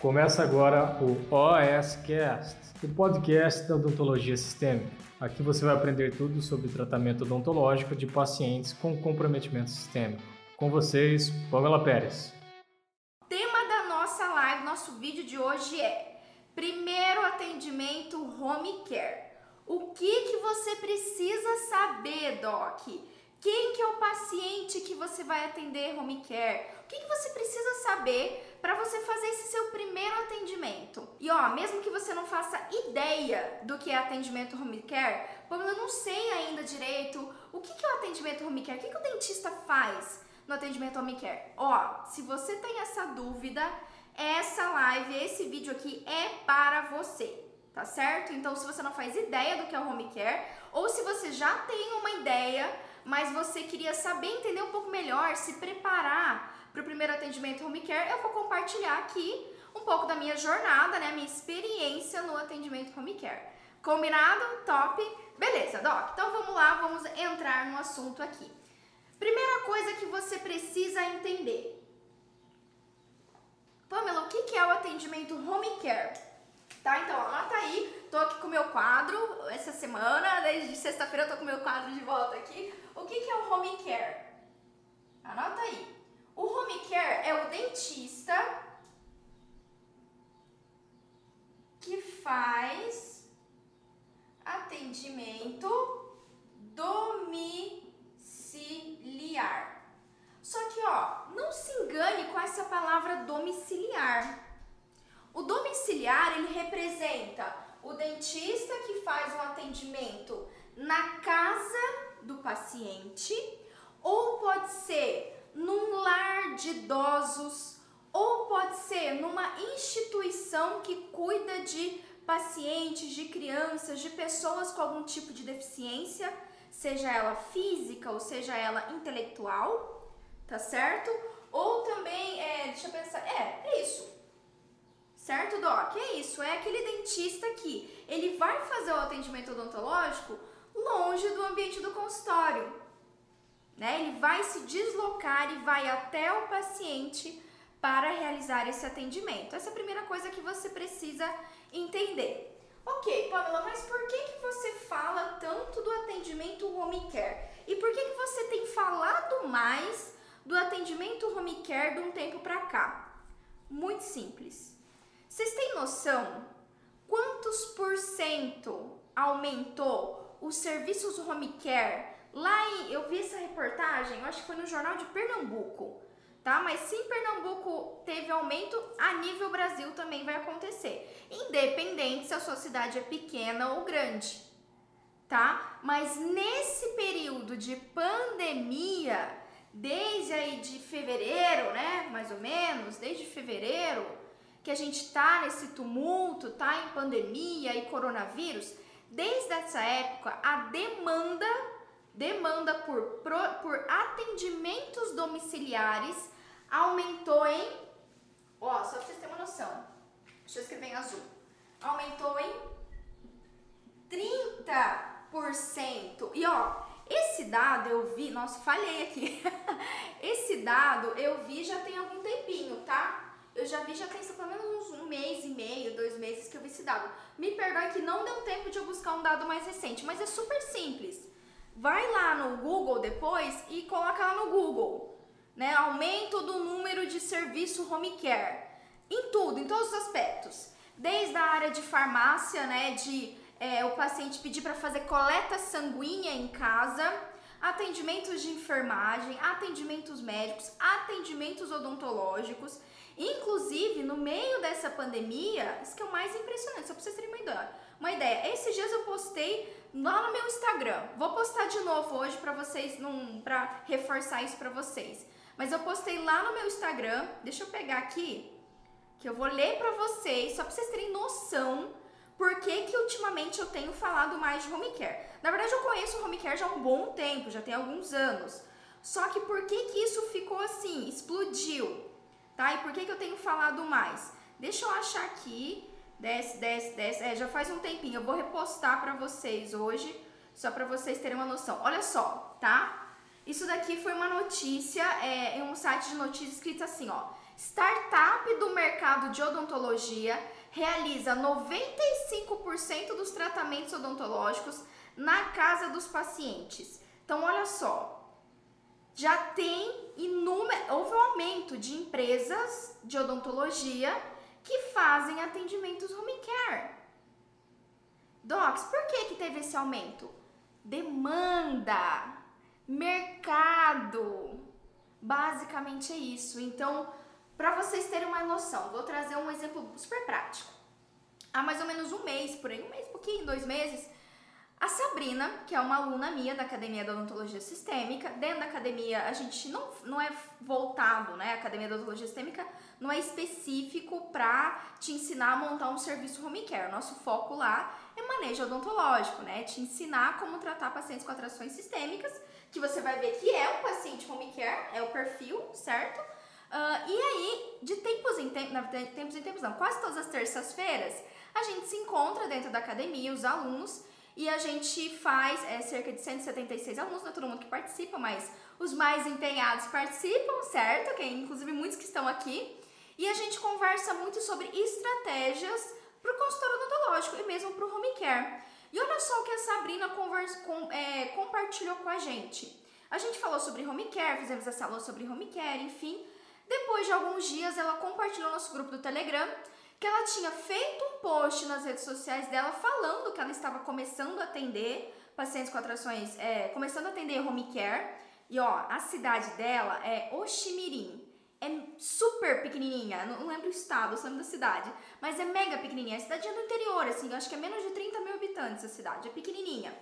Começa agora o OSCast, o podcast da odontologia sistêmica. Aqui você vai aprender tudo sobre tratamento odontológico de pacientes com comprometimento sistêmico. Com vocês, Pamela Pérez. tema da nossa live, nosso vídeo de hoje é Primeiro atendimento home care. O que que você precisa saber, doc? Quem que é o paciente que você vai atender home care? O que, que você precisa saber para você fazer esse seu primeiro atendimento? E ó, mesmo que você não faça ideia do que é atendimento home care, como eu não sei ainda direito o que, é o atendimento home care, o que, que o dentista faz no atendimento home care? Ó, se você tem essa dúvida, essa live, esse vídeo aqui é para você tá certo? Então, se você não faz ideia do que é o home care, ou se você já tem uma ideia, mas você queria saber, entender um pouco melhor, se preparar para o primeiro atendimento home care, eu vou compartilhar aqui um pouco da minha jornada, né, minha experiência no atendimento home care. Combinado? Top? Beleza, Doc. Então vamos lá, vamos entrar no assunto aqui. Primeira coisa que você precisa entender. Pamela, o que é o atendimento home care? Tá, então anota aí, tô aqui com o meu quadro essa semana, desde sexta-feira eu tô com o meu quadro de volta aqui. O que, é o home care? Anota aí. O home care é o dentista que faz atendimento domiciliar. Só que, ó, não se engane com essa palavra domiciliar. O domiciliar, ele representa o dentista que faz um atendimento na casa do paciente, ou pode ser num lar de idosos, ou pode ser numa instituição que cuida de pacientes, de crianças, de pessoas com algum tipo de deficiência, seja ela física ou seja ela intelectual, tá certo? Ou também, é, deixa eu pensar, é, é isso. Certo, Doc? É isso, é aquele dentista que ele vai fazer o atendimento odontológico longe do ambiente do consultório. Né? Ele vai se deslocar e vai até o paciente para realizar esse atendimento. Essa é a primeira coisa que você precisa entender. Ok, Pamela, mas por que, que você fala tanto do atendimento home care? E por que, que você tem falado mais do atendimento home care de um tempo para cá? Muito simples. Vocês têm noção quantos por cento aumentou os serviços home care, lá em, eu vi essa reportagem, eu acho que foi no Jornal de Pernambuco, tá? Mas se em Pernambuco teve aumento, a nível Brasil também vai acontecer, independente se a sua cidade é pequena ou grande, tá? Mas nesse período de pandemia, desde aí de fevereiro, né, mais ou menos, desde fevereiro, que a gente tá nesse tumulto, tá em pandemia e coronavírus, Desde essa época, a demanda demanda por, por atendimentos domiciliares aumentou em, ó, só pra vocês terem uma noção, deixa eu escrever em azul, aumentou em 30%. E ó, esse dado eu vi, nossa, falhei aqui. esse dado eu vi já tem algum tempinho, tá? eu já vi, já tem pelo menos um mês e meio, dois meses que eu vi esse dado. Me perdoe que não deu tempo de eu buscar um dado mais recente, mas é super simples. Vai lá no Google depois e coloca lá no Google, né? Aumento do número de serviço home care. Em tudo, em todos os aspectos. Desde a área de farmácia, né? De é, o paciente pedir para fazer coleta sanguínea em casa, atendimentos de enfermagem, atendimentos médicos, atendimentos odontológicos Inclusive, no meio dessa pandemia, isso que é o mais impressionante, só pra vocês terem uma ideia. Uma ideia. Esses dias eu postei lá no meu Instagram. Vou postar de novo hoje para vocês, pra reforçar isso para vocês. Mas eu postei lá no meu Instagram. Deixa eu pegar aqui, que eu vou ler para vocês, só pra vocês terem noção por que, que ultimamente eu tenho falado mais de home care. Na verdade, eu conheço home care já há um bom tempo, já tem alguns anos. Só que por que, que isso ficou assim? Explodiu tá? E por que, que eu tenho falado mais? Deixa eu achar aqui, desce, desce, desce, é, já faz um tempinho, eu vou repostar para vocês hoje, só para vocês terem uma noção. Olha só, tá? Isso daqui foi uma notícia é, em um site de notícias escrito assim, ó. startup do mercado de odontologia, realiza 95% dos tratamentos odontológicos na casa dos pacientes. Então, olha só, já tem inúmero, houve um aumento de empresas de odontologia que fazem atendimentos home care. Docs, por que, que teve esse aumento? Demanda, mercado. Basicamente é isso. Então, para vocês terem uma noção, vou trazer um exemplo super prático. Há mais ou menos um mês, por aí, um mês, pouquinho, dois meses, a Sabrina, que é uma aluna minha da Academia da Odontologia Sistêmica, dentro da academia a gente não, não é voltado, né? A Academia da Odontologia Sistêmica não é específico para te ensinar a montar um serviço home care. Nosso foco lá é manejo odontológico, né? Te ensinar como tratar pacientes com atrações sistêmicas, que você vai ver que é um paciente home care, é o perfil, certo? Uh, e aí, de tempos em tempos, na verdade, tempos em tempos não, quase todas as terças-feiras, a gente se encontra dentro da academia, os alunos, e a gente faz é, cerca de 176 alunos, não é todo mundo que participa, mas os mais empenhados participam, certo? Que inclusive muitos que estão aqui. E a gente conversa muito sobre estratégias para o consultório odontológico e mesmo para o home care. E olha só o que a Sabrina conversa, com, é, compartilhou com a gente. A gente falou sobre home care, fizemos essa aula sobre home care, enfim. Depois de alguns dias, ela compartilhou no nosso grupo do Telegram que ela tinha feito um post nas redes sociais dela falando que ela estava começando a atender pacientes com atrações, é, começando a atender home care. E ó, a cidade dela é Oximirim. É super pequenininha, não lembro o estado, eu lembro da cidade, mas é mega pequenininha. A cidade é do interior, assim, eu acho que é menos de 30 mil habitantes a cidade, é pequenininha.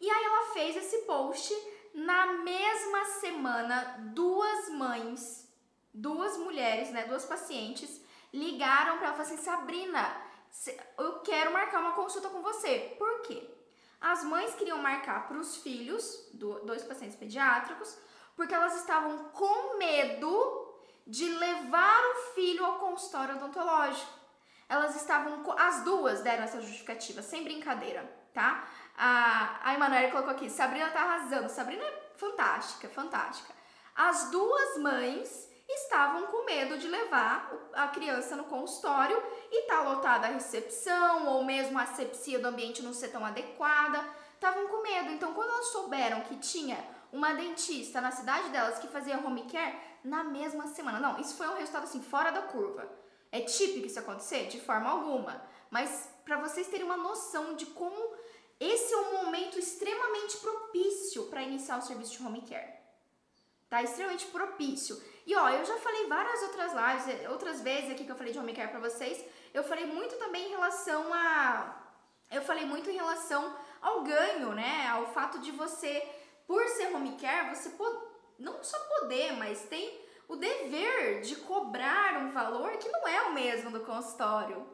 E aí ela fez esse post na mesma semana, duas mães, duas mulheres, né, duas pacientes, ligaram para ela e falaram assim: Sabrina, eu quero marcar uma consulta com você. Por quê? As mães queriam marcar para os filhos, dois pacientes pediátricos, porque elas estavam com medo de levar o filho ao consultório odontológico. Elas estavam, as duas deram essa justificativa, sem brincadeira, tá? A, a Emanuele colocou aqui, Sabrina tá arrasando. Sabrina é fantástica, fantástica. As duas mães estavam com medo de levar a criança no consultório e tá lotada a recepção ou mesmo a asepsia do ambiente não ser tão adequada. Estavam com medo. Então, quando elas souberam que tinha uma dentista na cidade delas que fazia home care na mesma semana. Não, isso foi um resultado assim fora da curva. É típico isso acontecer? De forma alguma. Mas para vocês terem uma noção de como esse é um momento extremamente propício para iniciar o serviço de home care. Tá extremamente propício. E ó, eu já falei várias outras lives, eh, outras vezes aqui que eu falei de home care para vocês, eu falei muito também em relação a eu falei muito em relação ao ganho, né? Ao fato de você, por ser home care, você não só poder, mas tem o dever de cobrar um valor que não é o mesmo do consultório.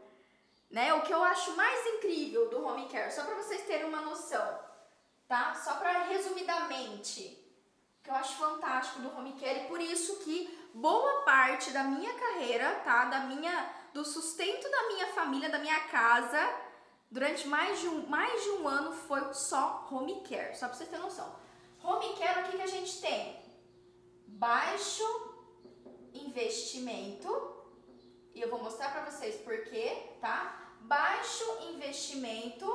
Né? O que eu acho mais incrível do home care, só para vocês terem uma noção, tá? Só para resumidamente, que eu acho fantástico do home care e por isso que boa parte da minha carreira, tá, da minha do sustento da minha família, da minha casa, durante mais de um, mais de um ano foi só home care, só para vocês terem noção. Home care, o que, que a gente tem? Baixo investimento, e eu vou mostrar para vocês por quê, tá? Baixo investimento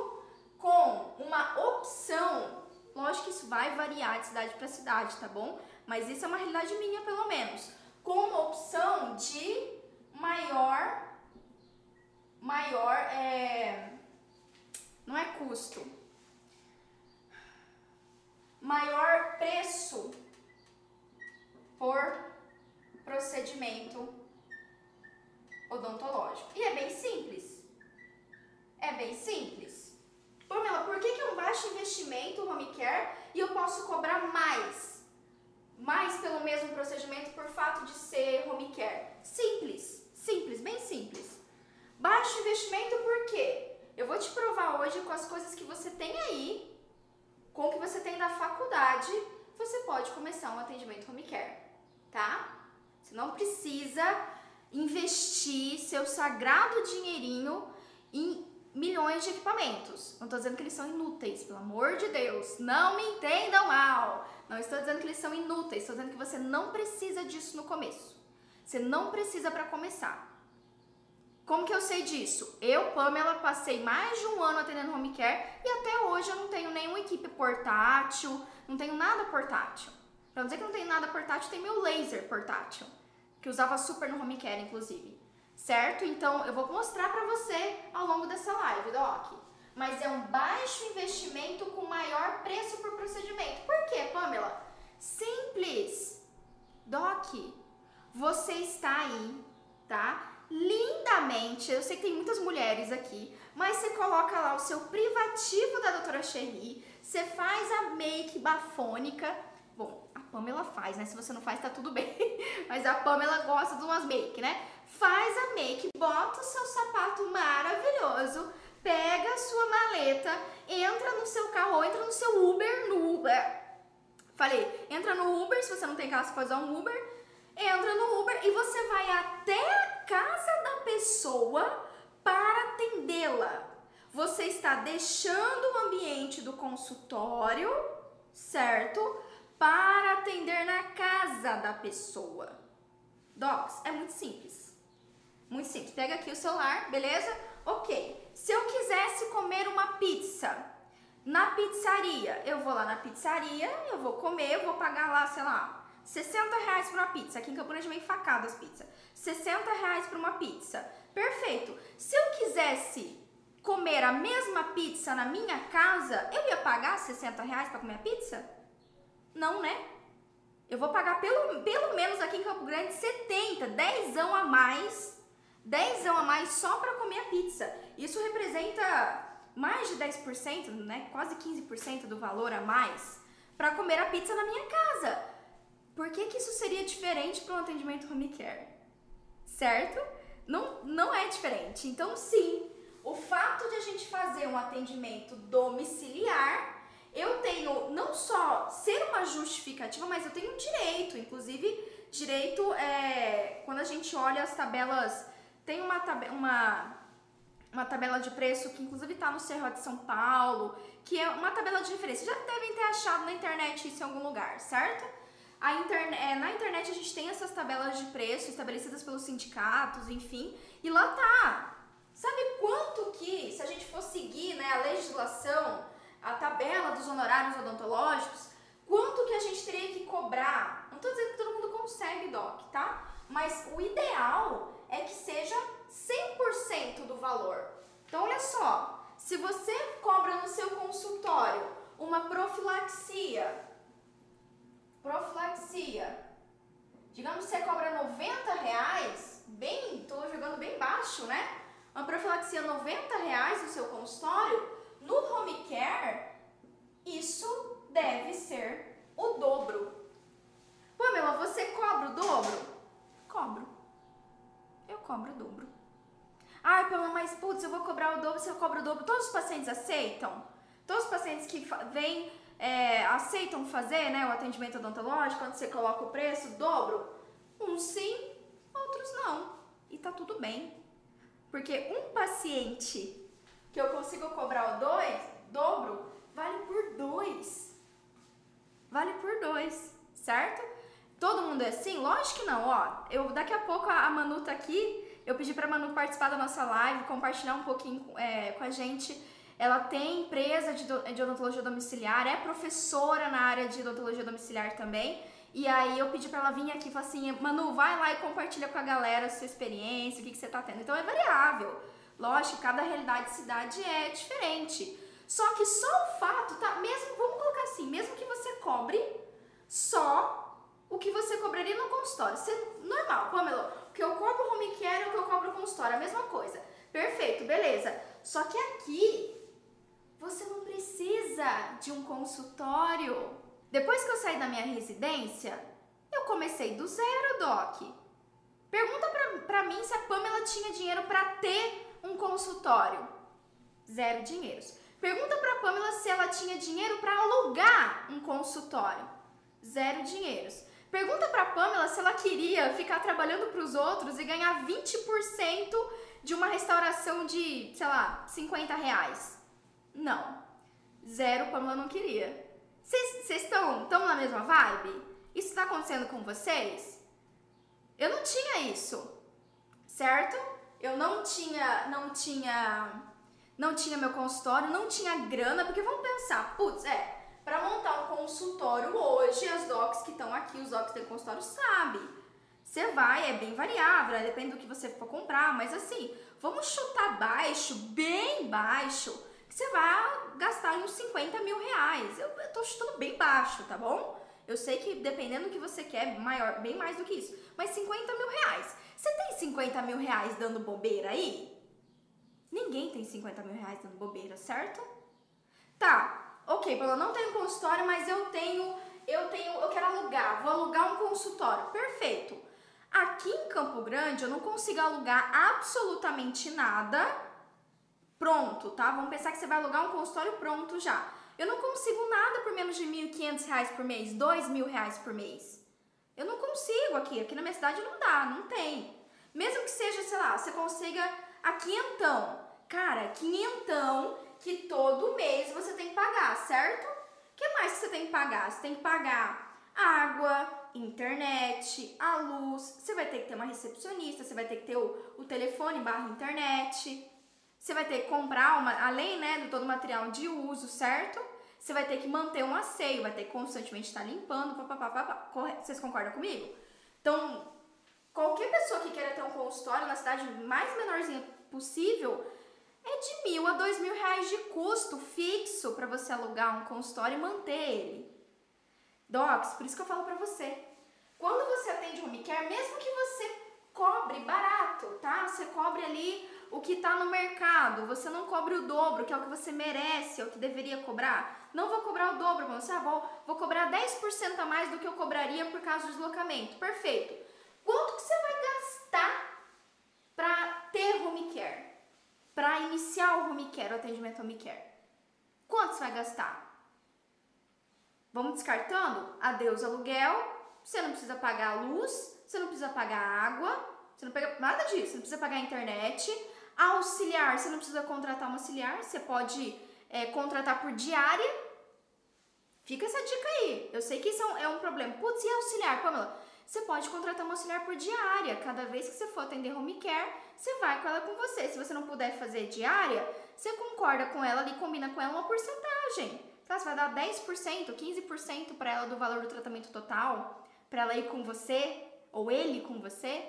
com uma opção Lógico que isso vai variar de cidade para cidade, tá bom? Mas isso é uma realidade minha, pelo menos. Com uma opção de maior. Maior. É, não é custo. Maior preço por procedimento odontológico. E é bem simples. É bem simples. Pamela, por que, que é um baixo investimento home care e eu posso cobrar mais? Mais pelo mesmo procedimento por fato de ser home care? Simples, simples, bem simples. Baixo investimento por quê? Eu vou te provar hoje com as coisas que você tem aí, com o que você tem na faculdade, você pode começar um atendimento home care, tá? Você não precisa investir seu sagrado dinheirinho em milhões de equipamentos. Não estou dizendo que eles são inúteis, pelo amor de Deus. Não me entendam mal. Não estou dizendo que eles são inúteis, estou dizendo que você não precisa disso no começo. Você não precisa para começar. Como que eu sei disso? Eu, Pamela, passei mais de um ano atendendo home care e até hoje eu não tenho nenhuma equipe portátil, não tenho nada portátil. Pra não dizer que não tenho nada portátil, tem meu laser portátil, que usava super no home care, inclusive. Certo? Então eu vou mostrar pra você ao longo dessa live, Doc. Mas é um baixo investimento com maior preço por procedimento. Por quê, Pamela? Simples. Doc, você está aí, tá? lindamente. Eu sei que tem muitas mulheres aqui, mas você coloca lá o seu privativo da doutora Cherry, você faz a make bafônica. Bom, a Pamela faz, né? Se você não faz, tá tudo bem. Mas a Pamela gosta de umas make, né? Faz a make, bota o seu sapato maravilhoso, pega a sua maleta, entra no seu carro, entra no seu Uber, no Uber. Falei, entra no Uber, se você não tem carro, você pode usar um Uber. Entra no Uber e você vai até casa da pessoa para atendê-la. Você está deixando o ambiente do consultório, certo? Para atender na casa da pessoa. Docs, é muito simples. Muito simples. Pega aqui o celular, beleza? Ok. Se eu quisesse comer uma pizza na pizzaria, eu vou lá na pizzaria, eu vou comer, eu vou pagar lá, sei lá, 60 reais por uma pizza. Aqui em é meio facado as pizzas. 60 reais por uma pizza. Perfeito. Se eu quisesse comer a mesma pizza na minha casa, eu ia pagar 60 reais para comer a pizza? Não, né? Eu vou pagar pelo, pelo menos aqui em Campo Grande 70, 10 a mais, 10 a mais só para comer a pizza. Isso representa mais de 10%, né? Quase 15% do valor a mais para comer a pizza na minha casa. Por que, que isso seria diferente para um atendimento home care? Certo? Não, não é diferente. Então, sim, o fato de a gente fazer um atendimento domiciliar, eu tenho não só ser uma justificativa, mas eu tenho um direito, inclusive direito é quando a gente olha as tabelas, tem uma, uma, uma tabela de preço que inclusive está no Cerro de São Paulo, que é uma tabela de referência. Já devem ter achado na internet isso em algum lugar, certo? Interne é, na internet a gente tem essas tabelas de preço estabelecidas pelos sindicatos, enfim, e lá tá. Sabe quanto que, se a gente for seguir né, a legislação, a tabela dos honorários odontológicos, quanto que a gente teria que cobrar? Não estou dizendo que todo mundo consegue, Doc, tá? Mas o ideal é que seja 100% do valor. Então, olha só, se você cobra no seu consultório uma profilaxia Profilaxia. Digamos que você cobra 90 reais, bem, tô jogando bem baixo, né? Uma profilaxia 90 reais no seu consultório, no home care, isso deve ser o dobro. Pamela, você cobra o dobro? Cobro. Eu cobro o dobro. Ai, Pamela, mas putz, eu vou cobrar o dobro, se eu cobro o dobro, todos os pacientes aceitam? Todos os pacientes que vêm é, aceitam fazer né, o atendimento odontológico quando você coloca o preço, dobro? Uns sim, outros não. E tá tudo bem. Porque um paciente que eu consigo cobrar o dois, dobro, vale por dois. Vale por dois, certo? Todo mundo é assim? Lógico que não, ó. Eu, daqui a pouco a Manu tá aqui. Eu pedi pra Manu participar da nossa live, compartilhar um pouquinho é, com a gente ela tem empresa de, de odontologia domiciliar, é professora na área de odontologia domiciliar também. E aí eu pedi para ela vir aqui e falar assim, Manu, vai lá e compartilha com a galera a sua experiência, o que, que você tá tendo. Então é variável. Lógico, cada realidade de cidade é diferente. Só que só o fato, tá? Mesmo, vamos colocar assim, mesmo que você cobre só o que você cobraria no consultório. É normal, Pamela. O que eu cobro home care é o que eu no consultório, a mesma coisa. Perfeito, beleza. Só que aqui você não precisa de um consultório. Depois que eu saí da minha residência, eu comecei do zero, Doc. Pergunta pra, pra mim se a Pamela tinha dinheiro para ter um consultório. Zero dinheiros. Pergunta pra Pamela se ela tinha dinheiro para alugar um consultório. Zero dinheiros. Pergunta pra Pamela se ela queria ficar trabalhando para os outros e ganhar 20% de uma restauração de, sei lá, 50 reais. Não. Zero Pamela não queria. Vocês estão tão na mesma vibe? Isso está acontecendo com vocês? Eu não tinha isso, certo? Eu não tinha, não tinha, não tinha meu consultório, não tinha grana, porque vamos pensar, putz, é, para montar um consultório hoje, as docs que estão aqui, os docs têm consultório, sabem. Você vai, é bem variável, né? depende do que você for comprar, mas assim, vamos chutar baixo, bem baixo, que você vai gastar uns 50 mil reais. Eu, eu tô chutando bem baixo, tá bom? Eu sei que dependendo do que você quer, maior, bem mais do que isso. Mas 50 mil reais. Você tem 50 mil reais dando bobeira aí? Ninguém tem 50 mil reais dando bobeira, certo? Tá, ok, eu não tenho consultório, mas eu tenho, eu tenho, eu quero alugar, vou alugar um consultório. Perfeito. Aqui em Campo Grande eu não consigo alugar absolutamente nada pronto, tá? Vamos pensar que você vai alugar um consultório pronto já. Eu não consigo nada por menos de R$ 1.500 por mês, R$ reais por mês. Eu não consigo aqui, aqui na minha cidade não dá, não tem. Mesmo que seja, sei lá, você consiga a quinhentão. Cara, quinhentão que todo mês você tem que pagar, certo? O que mais que você tem que pagar? Você tem que pagar água, internet, a luz, você vai ter que ter uma recepcionista, você vai ter que ter o, o telefone barra internet, você vai ter que comprar, uma, além né, de todo o material de uso, certo? Você vai ter que manter um asseio, vai ter que constantemente estar limpando, papapá. Vocês concordam comigo? Então, qualquer pessoa que queira ter um consultório na cidade mais menorzinha possível, é de mil a dois mil reais de custo fixo para você alugar um consultório e manter ele. Docs, por isso que eu falo pra você. Quando você atende home care, mesmo que você cobre barato, tá? Você cobre ali o que tá no mercado, você não cobre o dobro, que é o que você merece, é o que deveria cobrar. Não vou cobrar o dobro, você, ah, vou, vou cobrar 10% a mais do que eu cobraria por causa do deslocamento. Perfeito. Quanto que você vai gastar para ter home care? Para iniciar o home care, o atendimento home care? Quanto você vai gastar? Vamos descartando? Adeus aluguel, você não precisa pagar a luz, você não precisa pagar água, você não pega nada disso, você não precisa pagar a internet. Auxiliar, você não precisa contratar um auxiliar, você pode é, contratar por diária. Fica essa dica aí. Eu sei que isso é um é problema. Putz, e auxiliar, Pamela? Você pode contratar um auxiliar por diária. Cada vez que você for atender home care, você vai com ela com você. Se você não puder fazer diária, você concorda com ela ali, combina com ela uma porcentagem. Tá? Você vai dar 10%, 15% para ela do valor do tratamento total, para ela ir com você, ou ele com você.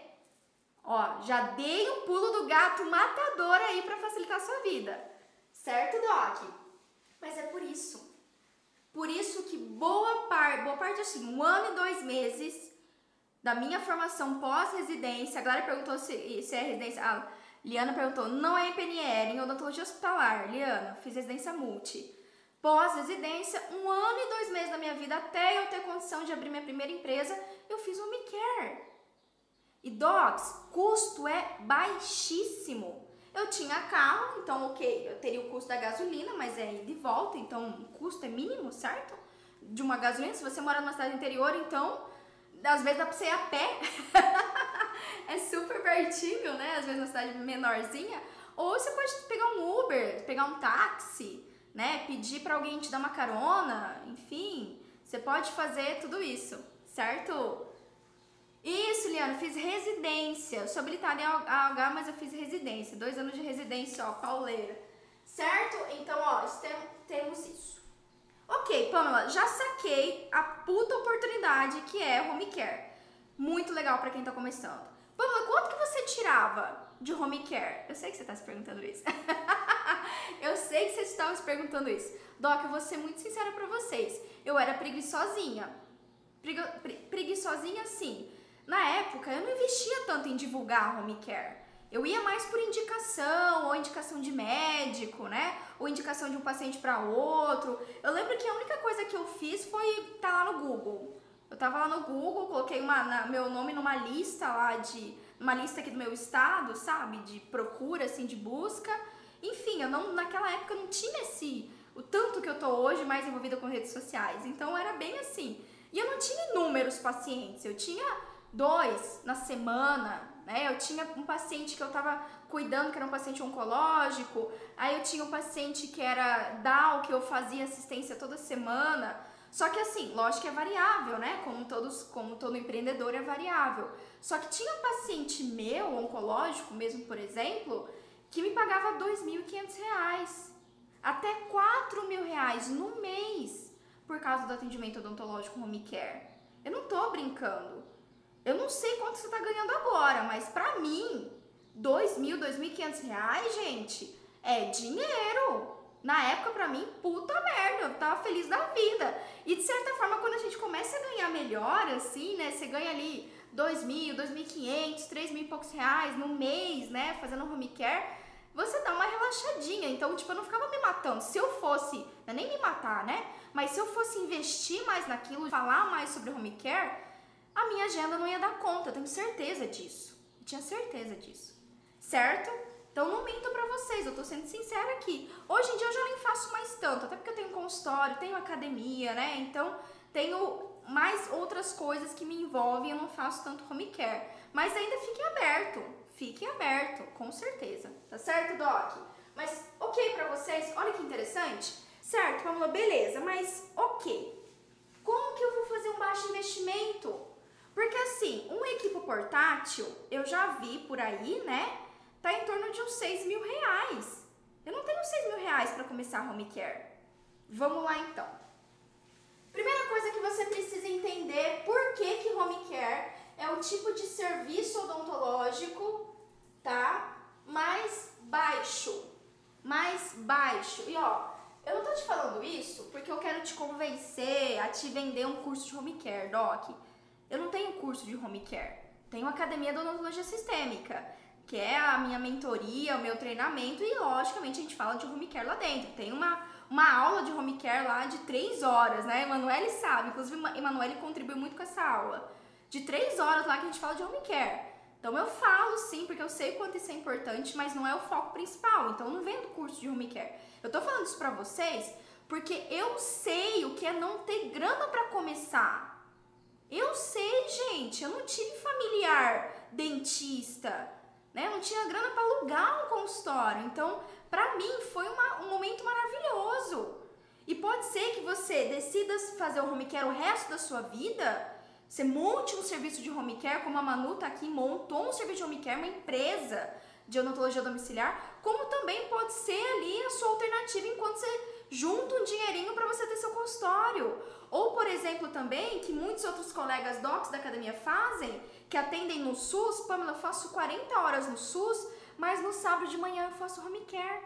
Ó, já dei um pulo do gato matador aí para facilitar a sua vida. Certo, Doc? Mas é por isso. Por isso que boa parte, boa parte assim, um ano e dois meses da minha formação pós-residência, a Glória perguntou se, se é residência. A Liana perguntou, não é PNR, em odontologia hospitalar. Liana, fiz residência multi pós-residência, um ano e dois meses da minha vida até eu ter condição de abrir minha primeira empresa, eu fiz o Me Care. E docs, custo é baixíssimo. Eu tinha carro, então ok, eu teria o custo da gasolina, mas é de volta, então o custo é mínimo, certo? De uma gasolina, se você mora numa cidade interior, então às vezes dá pra você ir a pé. é super pertinho, né? Às vezes uma cidade menorzinha. Ou você pode pegar um Uber, pegar um táxi né? Pedir para alguém te dar uma carona, enfim, você pode fazer tudo isso, certo? Isso, Liana, fiz residência. Eu sou habilitada em AH, mas eu fiz residência. Dois anos de residência, ó, pauleira. Certo? Então, ó, temos isso. Ok, Pamela, já saquei a puta oportunidade que é home care. Muito legal para quem tá começando. Pamela, quanto que você tirava de home care? Eu sei que você tá se perguntando isso. eu sei que vocês estavam se perguntando isso. Doc, eu vou ser muito sincera para vocês. Eu era preguiçosinha. preguiçosinha, sim. Na época, eu não investia tanto em divulgar home care. Eu ia mais por indicação, ou indicação de médico, né? Ou indicação de um paciente para outro. Eu lembro que a única coisa que eu fiz foi estar tá lá no Google. Eu tava lá no Google, coloquei uma, na, meu nome numa lista lá de. Uma lista aqui do meu estado, sabe? De procura, assim, de busca. Enfim, eu não, naquela época eu não tinha esse. O tanto que eu tô hoje mais envolvida com redes sociais. Então era bem assim. E eu não tinha inúmeros pacientes, eu tinha dois na semana, né? Eu tinha um paciente que eu tava cuidando, que era um paciente oncológico, aí eu tinha um paciente que era DAO, que eu fazia assistência toda semana. Só que assim, lógico que é variável, né? Como todos, como todo empreendedor é variável. Só que tinha um paciente meu, oncológico mesmo, por exemplo, que me pagava R$ 2.500, até R$ mil reais no mês, por causa do atendimento odontológico home care. Eu não tô brincando. Eu não sei quanto você tá ganhando agora, mas pra mim, dois mil, dois mil e quinhentos reais, gente, é dinheiro. Na época, pra mim, puta merda, eu tava feliz da vida. E de certa forma, quando a gente começa a ganhar melhor, assim, né? Você ganha ali dois mil, dois mil e quinhentos, três mil e poucos reais no mês, né? Fazendo home care, você dá uma relaxadinha. Então, tipo, eu não ficava me matando. Se eu fosse, não é nem me matar, né? Mas se eu fosse investir mais naquilo, falar mais sobre home care, a minha agenda não ia dar conta, eu tenho certeza disso. Eu tinha certeza disso. Certo? Então não minto pra vocês, eu tô sendo sincera aqui. Hoje em dia eu já nem faço mais tanto, até porque eu tenho consultório, tenho academia, né? Então tenho mais outras coisas que me envolvem, eu não faço tanto home care. Mas ainda fique aberto, fique aberto, com certeza. Tá certo, Doc? Mas ok pra vocês? Olha que interessante. Certo, Pamela, beleza, mas ok. Como que eu vou fazer um baixo investimento? Porque assim, um equipo portátil, eu já vi por aí, né? Tá em torno de uns 6 mil reais. Eu não tenho 6 mil reais para começar home care. Vamos lá então. Primeira coisa que você precisa entender por que, que home care é o tipo de serviço odontológico, tá? Mais baixo. Mais baixo. E ó, eu não tô te falando isso porque eu quero te convencer a te vender um curso de home care, Doc. Eu não tenho curso de home care. Tenho academia de odontologia sistêmica, que é a minha mentoria, o meu treinamento e logicamente a gente fala de home care lá dentro. Tem uma, uma aula de home care lá de três horas, né? Emanuele sabe, inclusive Emanuele contribui muito com essa aula. De três horas lá que a gente fala de home care. Então eu falo sim, porque eu sei quanto isso é importante, mas não é o foco principal. Então eu não vendo curso de home care. Eu tô falando isso pra vocês porque eu sei o que é não ter grana para começar. Eu sei, gente, eu não tive familiar dentista, né? Eu não tinha grana para alugar um consultório. Então, para mim foi uma, um momento maravilhoso. E pode ser que você decida fazer o home care o resto da sua vida, você monte um serviço de home care, como a Manu tá aqui, montou um serviço de home care, uma empresa de odontologia domiciliar, como também pode ser ali a sua alternativa enquanto você junta um dinheirinho para você ter seu consultório. Ou, por exemplo, também, que muitos outros colegas docs da academia fazem, que atendem no SUS, Pamela, eu faço 40 horas no SUS, mas no sábado de manhã eu faço home care.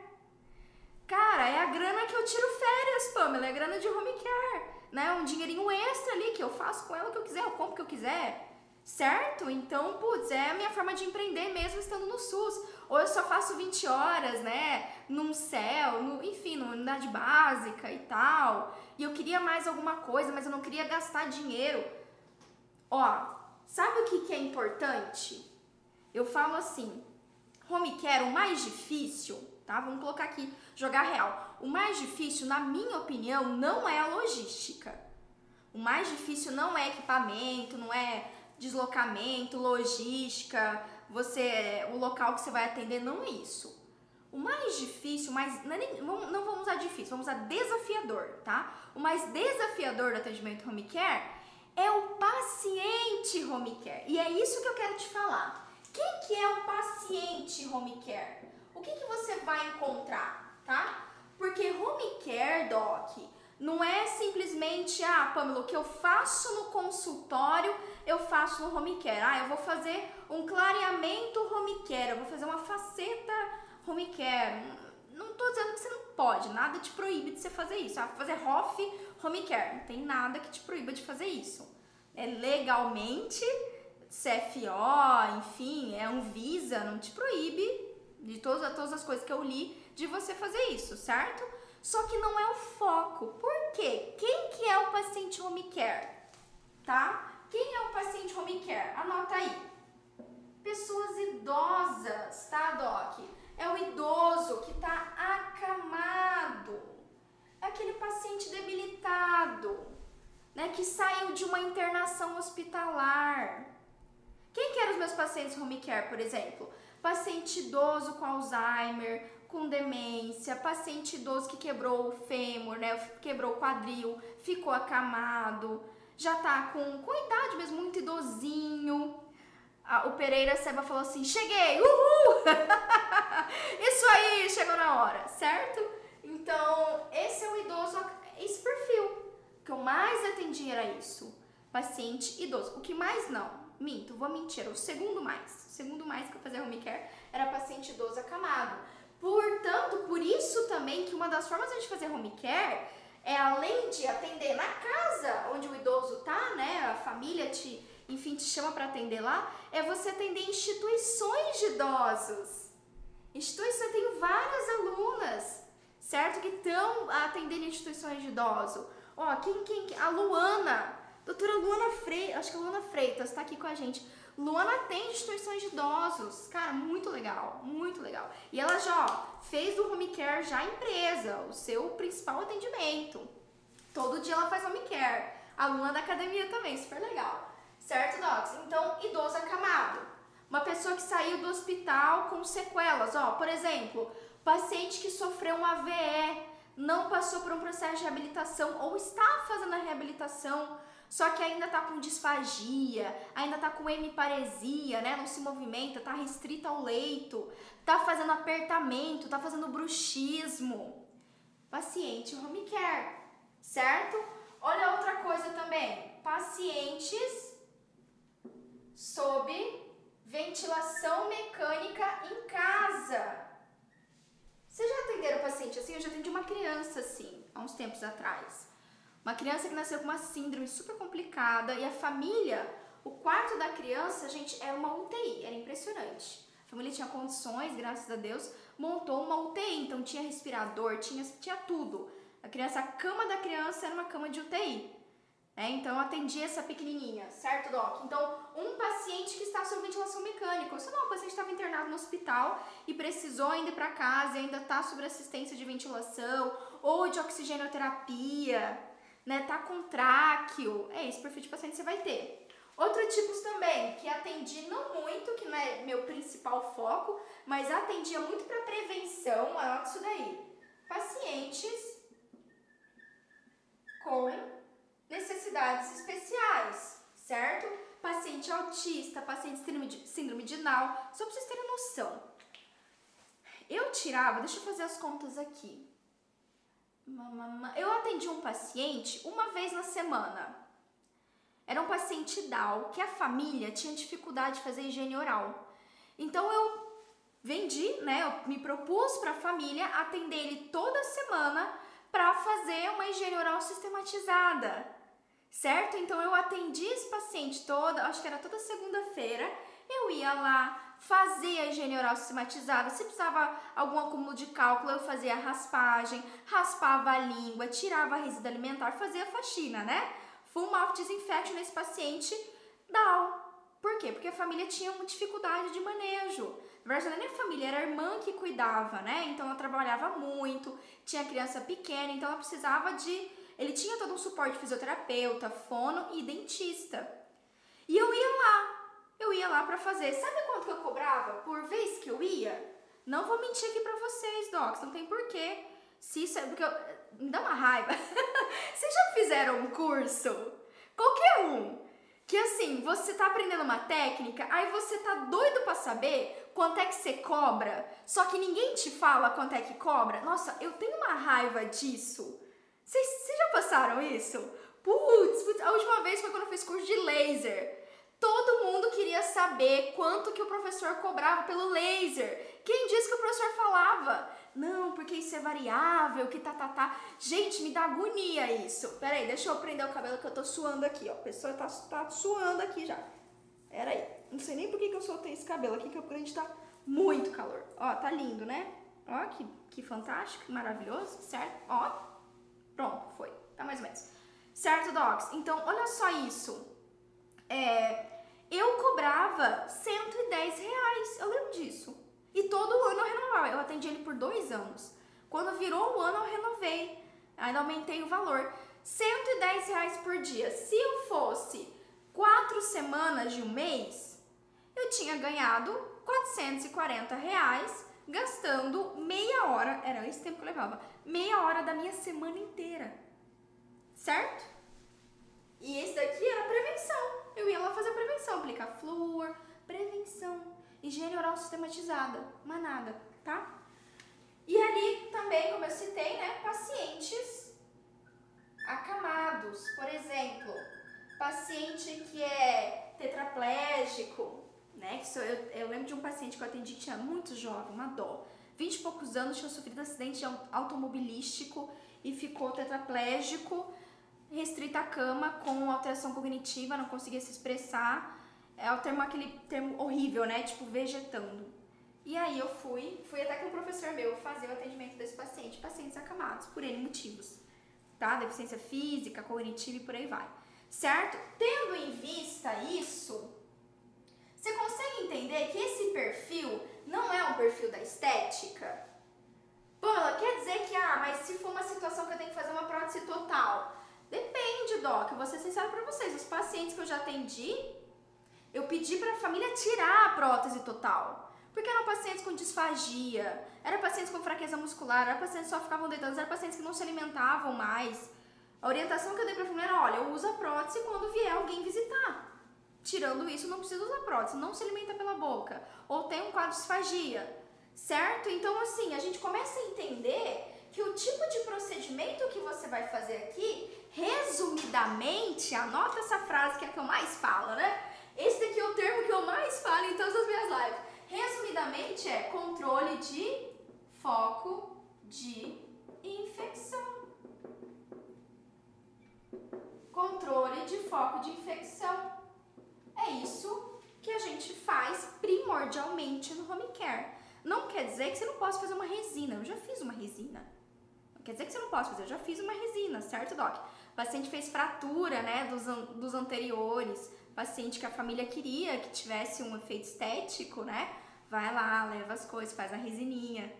Cara, é a grana que eu tiro férias, Pamela, é a grana de home care, né? Um dinheirinho extra ali que eu faço com ela o que eu quiser, eu compro o que eu quiser. Certo? Então, putz, é a minha forma de empreender mesmo estando no SUS. Ou eu só faço 20 horas, né? Num céu, no, enfim, numa unidade básica e tal. E eu queria mais alguma coisa, mas eu não queria gastar dinheiro. Ó, sabe o que, que é importante? Eu falo assim, home care, o mais difícil, tá? Vamos colocar aqui, jogar real. O mais difícil, na minha opinião, não é a logística. O mais difícil não é equipamento, não é deslocamento, logística, você, o local que você vai atender, não é isso. O mais difícil, mais, não, é não vamos usar difícil, vamos usar desafiador, tá? O mais desafiador do atendimento home care é o paciente home care. E é isso que eu quero te falar. Quem que é o paciente home care? O que, que você vai encontrar, tá? Porque home care, doc, não é simplesmente, ah, Pamela, o que eu faço no consultório, eu faço no home care. Ah, eu vou fazer um clareamento home care, eu vou fazer uma faceta home care. Não estou dizendo que você não pode, nada te proíbe de você fazer isso. Ah, fazer HOF home care, não tem nada que te proíba de fazer isso. É legalmente, CFO, enfim, é um Visa, não te proíbe de todas, todas as coisas que eu li de você fazer isso, certo? Só que não é o foco. Por quê? Quem que é o paciente home care? Tá? Quem é o paciente home care? Anota aí. Pessoas idosas, tá, Doc? É o idoso que tá acamado. É aquele paciente debilitado, né, que saiu de uma internação hospitalar. Quem que eram os meus pacientes home care, por exemplo? Paciente idoso com Alzheimer, com demência, paciente idoso que quebrou o fêmur, né? Quebrou o quadril, ficou acamado, já tá com, com idade mesmo, muito idosinho. o Pereira Seba falou assim: cheguei, uhul! Isso aí, chegou na hora, certo? Então, esse é o idoso, esse perfil. Que eu mais atendi era isso. Paciente idoso. O que mais não? Minto, vou mentir. O segundo mais. O segundo mais que eu fazia home care era paciente idoso acamado. Portanto, por isso também que uma das formas de a gente fazer home care é além de atender na casa onde o idoso tá, né, a família te, enfim, te chama para atender lá, é você atender instituições de idosos. Instituições, eu tenho várias alunas, certo, que estão atendendo instituições de idoso. Ó, quem, quem, a Luana, doutora Luana Freitas, acho que a Luana Freitas está aqui com a gente. Luana atende instituições de idosos. Cara, muito legal, muito legal. E ela já ó, fez do home care já empresa, o seu principal atendimento. Todo dia ela faz home care. Aluna da academia também, super legal. Certo, Docs? Então, idoso acamado. Uma pessoa que saiu do hospital com sequelas, ó, por exemplo, paciente que sofreu um AVE, não passou por um processo de reabilitação ou está fazendo a reabilitação, só que ainda tá com disfagia, ainda tá com hemiparesia, né? Não se movimenta, tá restrita ao leito, tá fazendo apertamento, tá fazendo bruxismo. Paciente home care, certo? Olha outra coisa também. Pacientes sob ventilação mecânica em casa. Vocês já atenderam paciente assim? Eu já atendi uma criança assim, há uns tempos atrás. Uma criança que nasceu com uma síndrome super complicada e a família, o quarto da criança, gente, era uma UTI, era impressionante. A família tinha condições, graças a Deus, montou uma UTI, então tinha respirador, tinha, tinha tudo. A criança, a cama da criança era uma cama de UTI. É, então eu atendi essa pequenininha, certo, Doc? Então, um paciente que está sob ventilação mecânica, ou se o paciente estava internado no hospital e precisou ainda ir para casa e ainda está sob assistência de ventilação ou de oxigenoterapia, né? Tá com tráqueo. É esse perfil de paciente você vai ter. Outros tipos também, que atendi não muito, que não é meu principal foco, mas atendia muito para prevenção, anota isso daí. Pacientes com necessidades especiais, certo? Paciente autista, paciente de, síndrome de Down, só para vocês terem noção. Eu tirava, deixa eu fazer as contas aqui. Eu atendi um paciente uma vez na semana. Era um paciente Down que a família tinha dificuldade de fazer higiene oral. Então eu vendi, né? Eu me propus para a família atender ele toda semana para fazer uma higiene oral sistematizada. Certo? Então eu atendi esse paciente toda, acho que era toda segunda-feira. Eu ia lá, fazia a higiene oral sistematizada. Se precisava algum acúmulo de cálculo, eu fazia a raspagem, raspava a língua, tirava a resíduo alimentar, fazia a faxina, né? Full mouth disinfection nesse paciente Down. Por quê? Porque a família tinha uma dificuldade de manejo. Na verdade, não era nem família, era a irmã que cuidava, né? Então ela trabalhava muito, tinha criança pequena, então ela precisava de. Ele tinha todo um suporte fisioterapeuta, fono e dentista. E eu ia lá, eu ia lá para fazer. Sabe quanto que eu cobrava por vez que eu ia? Não vou mentir aqui para vocês, docs, não tem porquê. Se isso é porque eu, me dá uma raiva. vocês já fizeram um curso? Qualquer um. Que assim, você tá aprendendo uma técnica, aí você tá doido para saber quanto é que você cobra, só que ninguém te fala quanto é que cobra. Nossa, eu tenho uma raiva disso. Vocês já passaram isso? Putz, putz, a última vez foi quando eu fiz curso de laser. Todo mundo queria saber quanto que o professor cobrava pelo laser. Quem disse que o professor falava? Não, porque isso é variável, que tá, tá, tá. Gente, me dá agonia isso. Pera aí, deixa eu prender o cabelo que eu tô suando aqui, ó. A pessoa tá, tá suando aqui já. Pera aí. Não sei nem por que, que eu soltei esse cabelo aqui, que a gente tá muito calor. Ó, tá lindo, né? Ó, que, que fantástico, que maravilhoso, certo? Ó, pronto, foi. Tá mais ou menos. Certo, dogs? Então, olha só isso é, eu cobrava 110 reais, eu lembro disso. E todo ano eu renovava, eu atendi ele por dois anos. Quando virou o ano eu renovei, ainda aumentei o valor. 110 reais por dia. Se eu fosse quatro semanas de um mês, eu tinha ganhado 440 reais gastando meia hora, era esse tempo que eu levava, meia hora da minha semana inteira. Certo? E esse daqui era prevenção. Eu ia lá fazer prevenção, aplicar flúor, prevenção, higiene oral sistematizada, mas nada, tá? E ali também, como eu citei, né, pacientes acamados, por exemplo, paciente que é tetraplégico, né? Que sou, eu, eu lembro de um paciente que eu atendi que tinha muito jovem, uma dó. 20 e poucos anos, tinha sofrido acidente automobilístico e ficou tetraplégico, restrito à cama, com alteração cognitiva, não conseguia se expressar. É o termo, aquele termo horrível, né? Tipo, vegetando. E aí eu fui, fui até com um professor meu fazer o atendimento desse paciente, pacientes acamados, por N motivos, tá? Deficiência física, cognitiva e por aí vai. Certo? Tendo em vista isso, você consegue entender que esse perfil não é um perfil da estética? Pamela, quer dizer que, ah, mas se for uma situação que eu tenho que fazer uma prótese total? Depende, Doc. Eu vou ser sincero pra vocês. Os pacientes que eu já atendi, eu pedi pra família tirar a prótese total. Porque eram pacientes com disfagia, eram pacientes com fraqueza muscular, eram pacientes que só ficavam deitados, eram pacientes que não se alimentavam mais. A orientação que eu dei pra família era, olha, eu uso a prótese quando vier alguém visitar. Tirando isso, não precisa usar prótese, não se alimenta pela boca. Ou tem um quadro de disfagia, certo? Então, assim, a gente começa a entender que o tipo de procedimento que você vai fazer aqui, resumidamente, anota essa frase que é a que eu mais falo, né? Esse daqui é o termo que eu mais falo em todas as minhas lives. Resumidamente é controle de foco de infecção. Controle de foco de infecção. É isso que a gente faz primordialmente no home care. Não quer dizer que você não possa fazer uma resina. Eu já fiz uma resina. Não quer dizer que você não possa fazer. Eu já fiz uma resina, certo, Doc? Paciente fez fratura, né, dos, dos anteriores. Paciente que a família queria que tivesse um efeito estético, né? Vai lá, leva as coisas, faz a resininha.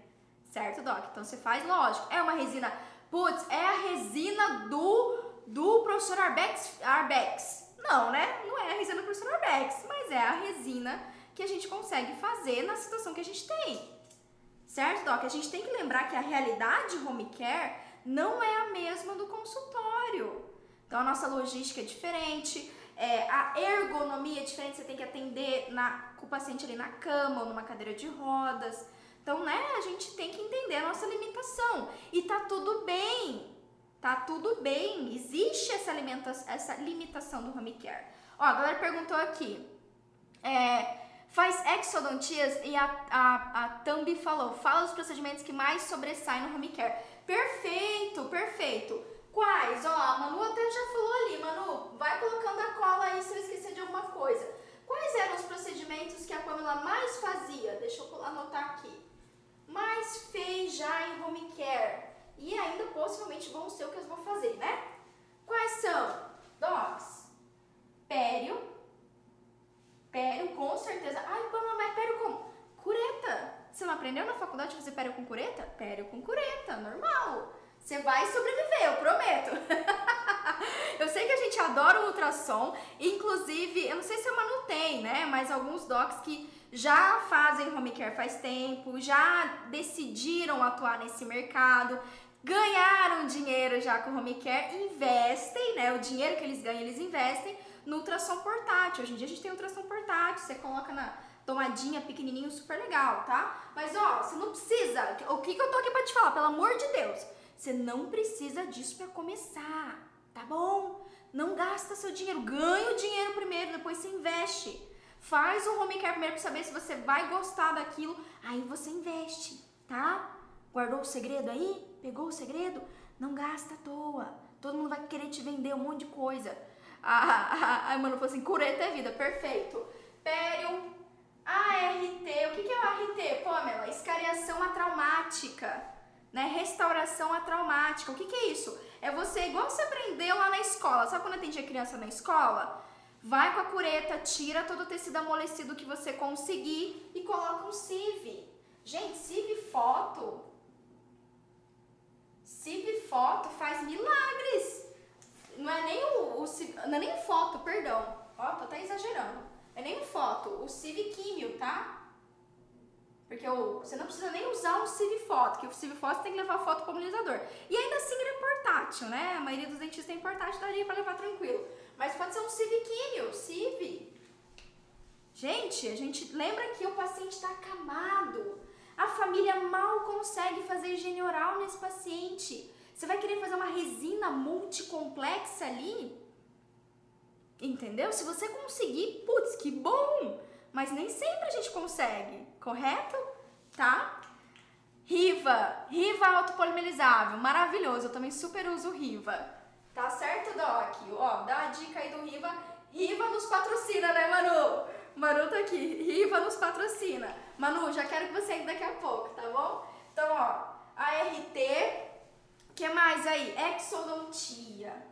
Certo, Doc? Então você faz, lógico. É uma resina. Putz, é a resina do, do professor Arbex, Arbex. Não, né? Não é a resina do professor Arbex, mas é a resina que a gente consegue fazer na situação que a gente tem. Certo, Doc? A gente tem que lembrar que a realidade home care não é a mesma do consultório. Então a nossa logística é diferente, é, a ergonomia é diferente, você tem que atender na, com o paciente ali na cama ou numa cadeira de rodas. Então, né, a gente tem que entender a nossa limitação. E tá tudo bem. Tá tudo bem. Existe essa, essa limitação do home care. Ó, a galera perguntou aqui. É, faz exodontias e a, a, a Thumb falou, fala os procedimentos que mais sobressaem no home care. Perfeito, perfeito. Quais? Ó, a Manu até já falou ali, Manu, vai colocando a cola aí se eu esquecer de alguma coisa. Quais eram os procedimentos que a Pamela mais fazia? Deixa eu anotar aqui. Mais fez já em home care. E ainda possivelmente vão ser o que eu vou fazer, né? Quais são? Docs. Pério. Pério, com certeza. Ai, Pamela, mas pério com cureta. Você não aprendeu na faculdade a fazer pério com cureta? Pério com cureta, normal. Você vai sobreviver, eu prometo. eu sei que a gente adora o ultrassom, inclusive, eu não sei se a Manu tem, né? Mas alguns docs que já fazem home care faz tempo, já decidiram atuar nesse mercado, ganharam dinheiro já com home care, investem, né? O dinheiro que eles ganham, eles investem no ultrassom portátil. Hoje em dia a gente tem ultrassom portátil, você coloca na tomadinha pequenininho, super legal, tá? Mas ó, você não precisa. O que, que eu tô aqui pra te falar? Pelo amor de Deus você não precisa disso para começar, tá bom? Não gasta seu dinheiro, ganha o dinheiro primeiro, depois você investe. Faz o home care primeiro para saber se você vai gostar daquilo, aí você investe, tá? Guardou o segredo aí? Pegou o segredo? Não gasta à toa. Todo mundo vai querer te vender um monte de coisa. A, a, mano falou assim: cureta é vida, perfeito. Pério, ART, o que, é o ART, Pamela? Escariação atraumática né? Restauração atraumática. O que, é isso? É você, igual você aprendeu lá na escola. Sabe quando atendia criança na escola? Vai com a cureta, tira todo o tecido amolecido que você conseguir e coloca um CIV. Gente, CIV foto. CIV foto faz milagres. Não é nem o, o não é nem foto, perdão. Ó, tô até exagerando. É nem foto, o CIV químio, tá? Porque o, você não precisa nem usar um CiviFoto, que o CiviFoto tem que levar foto para o polinizador. E ainda assim ele é portátil, né? A maioria dos dentistas tem portátil, daria para levar tranquilo. Mas pode ser um Civiquinho, Civi. Gente, a gente lembra que o paciente está acamado. A família mal consegue fazer higiene oral nesse paciente. Você vai querer fazer uma resina multicomplexa ali? Entendeu? Se você conseguir, putz, que bom! Mas nem sempre a gente consegue, correto? Tá? Riva, Riva autopolimerizável, maravilhoso. Eu também super uso Riva. Tá certo, Doc? Ó, dá a dica aí do Riva. Riva nos patrocina, né, Manu? Manu tá aqui. Riva nos patrocina. Manu, já quero que você entre daqui a pouco, tá bom? Então, ó, ART, que mais aí? Exodontia.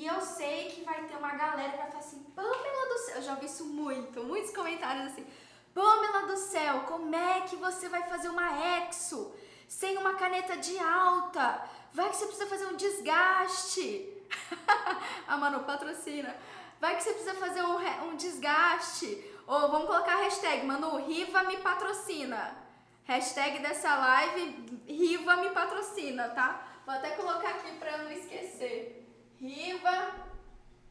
E eu sei que vai ter uma galera que vai falar assim, Pamela do céu, eu já ouvi isso muito, muitos comentários assim, Pamela do céu, como é que você vai fazer uma exo sem uma caneta de alta? Vai que você precisa fazer um desgaste. a Manu patrocina. Vai que você precisa fazer um, um desgaste. Ou vamos colocar a hashtag, Manu, Riva me patrocina. Hashtag dessa live, Riva me patrocina, tá? Vou até colocar aqui pra não esquecer. Riva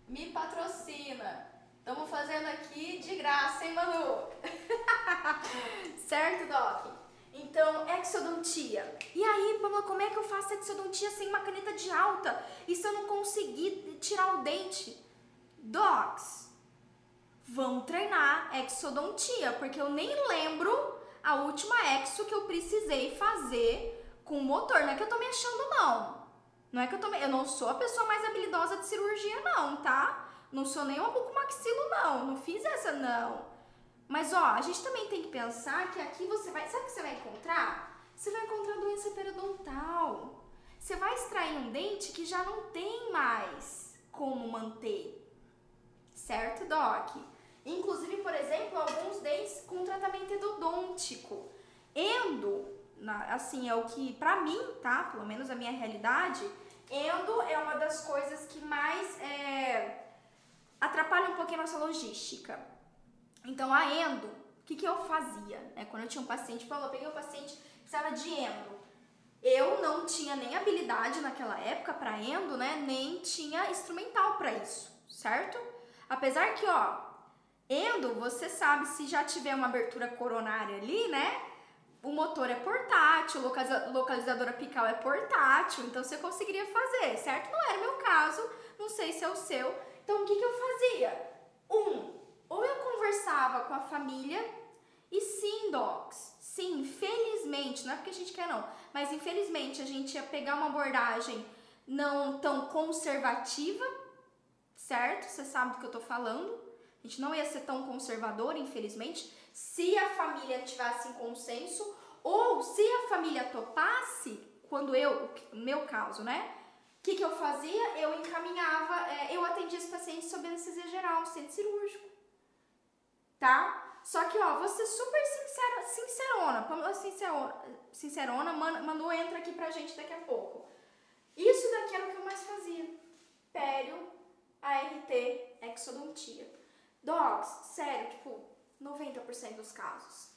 me patrocina. Estamos fazendo aqui de graça, hein, Manu? certo, Doc? Então, exodontia. E aí, Pamela, como é que eu faço exodontia sem uma caneta de alta? E se eu não conseguir tirar o dente? Docs, vão treinar exodontia, porque eu nem lembro a última exo que eu precisei fazer com motor. Não é que eu tô me achando, não. Não é que eu também. Eu não sou a pessoa mais habilidosa de cirurgia, não, tá? Não sou nem uma bucomaxilo, não. Não fiz essa, não. Mas, ó, a gente também tem que pensar que aqui você vai. Sabe o que você vai encontrar? Você vai encontrar doença periodontal. Você vai extrair um dente que já não tem mais como manter. Certo, Doc? Inclusive, por exemplo, alguns dentes com tratamento endodôntico. Endo na, assim, é o que, pra mim, tá? Pelo menos a minha realidade, endo é uma das coisas que mais é, atrapalha um pouquinho a nossa logística. Então, a endo, o que, que eu fazia? É, quando eu tinha um paciente, Paulo, eu peguei um paciente que precisava de endo. Eu não tinha nem habilidade naquela época para endo, né? Nem tinha instrumental para isso, certo? Apesar que, ó, endo, você sabe se já tiver uma abertura coronária ali, né? O motor é portátil, o localizador apical é portátil, então você conseguiria fazer, certo? Não era o meu caso, não sei se é o seu. Então o que, que eu fazia? Um, ou eu conversava com a família, e sim, docs, sim, infelizmente, não é porque a gente quer não, mas infelizmente a gente ia pegar uma abordagem não tão conservativa, certo? Você sabe do que eu tô falando. A gente não ia ser tão conservador, infelizmente se a família tivesse em consenso ou se a família topasse, quando eu, no meu caso, né? O que, que eu fazia? Eu encaminhava, é, eu atendia esse paciente sob anestesia geral, centro cirúrgico. Tá? Só que, ó, você super sincera, sincerona, Pamela sincerona, sincerona Manu entra aqui pra gente daqui a pouco. Isso daqui era o que eu mais fazia. Pério, ART, exodontia. Dogs, sério, tipo, 90% dos casos.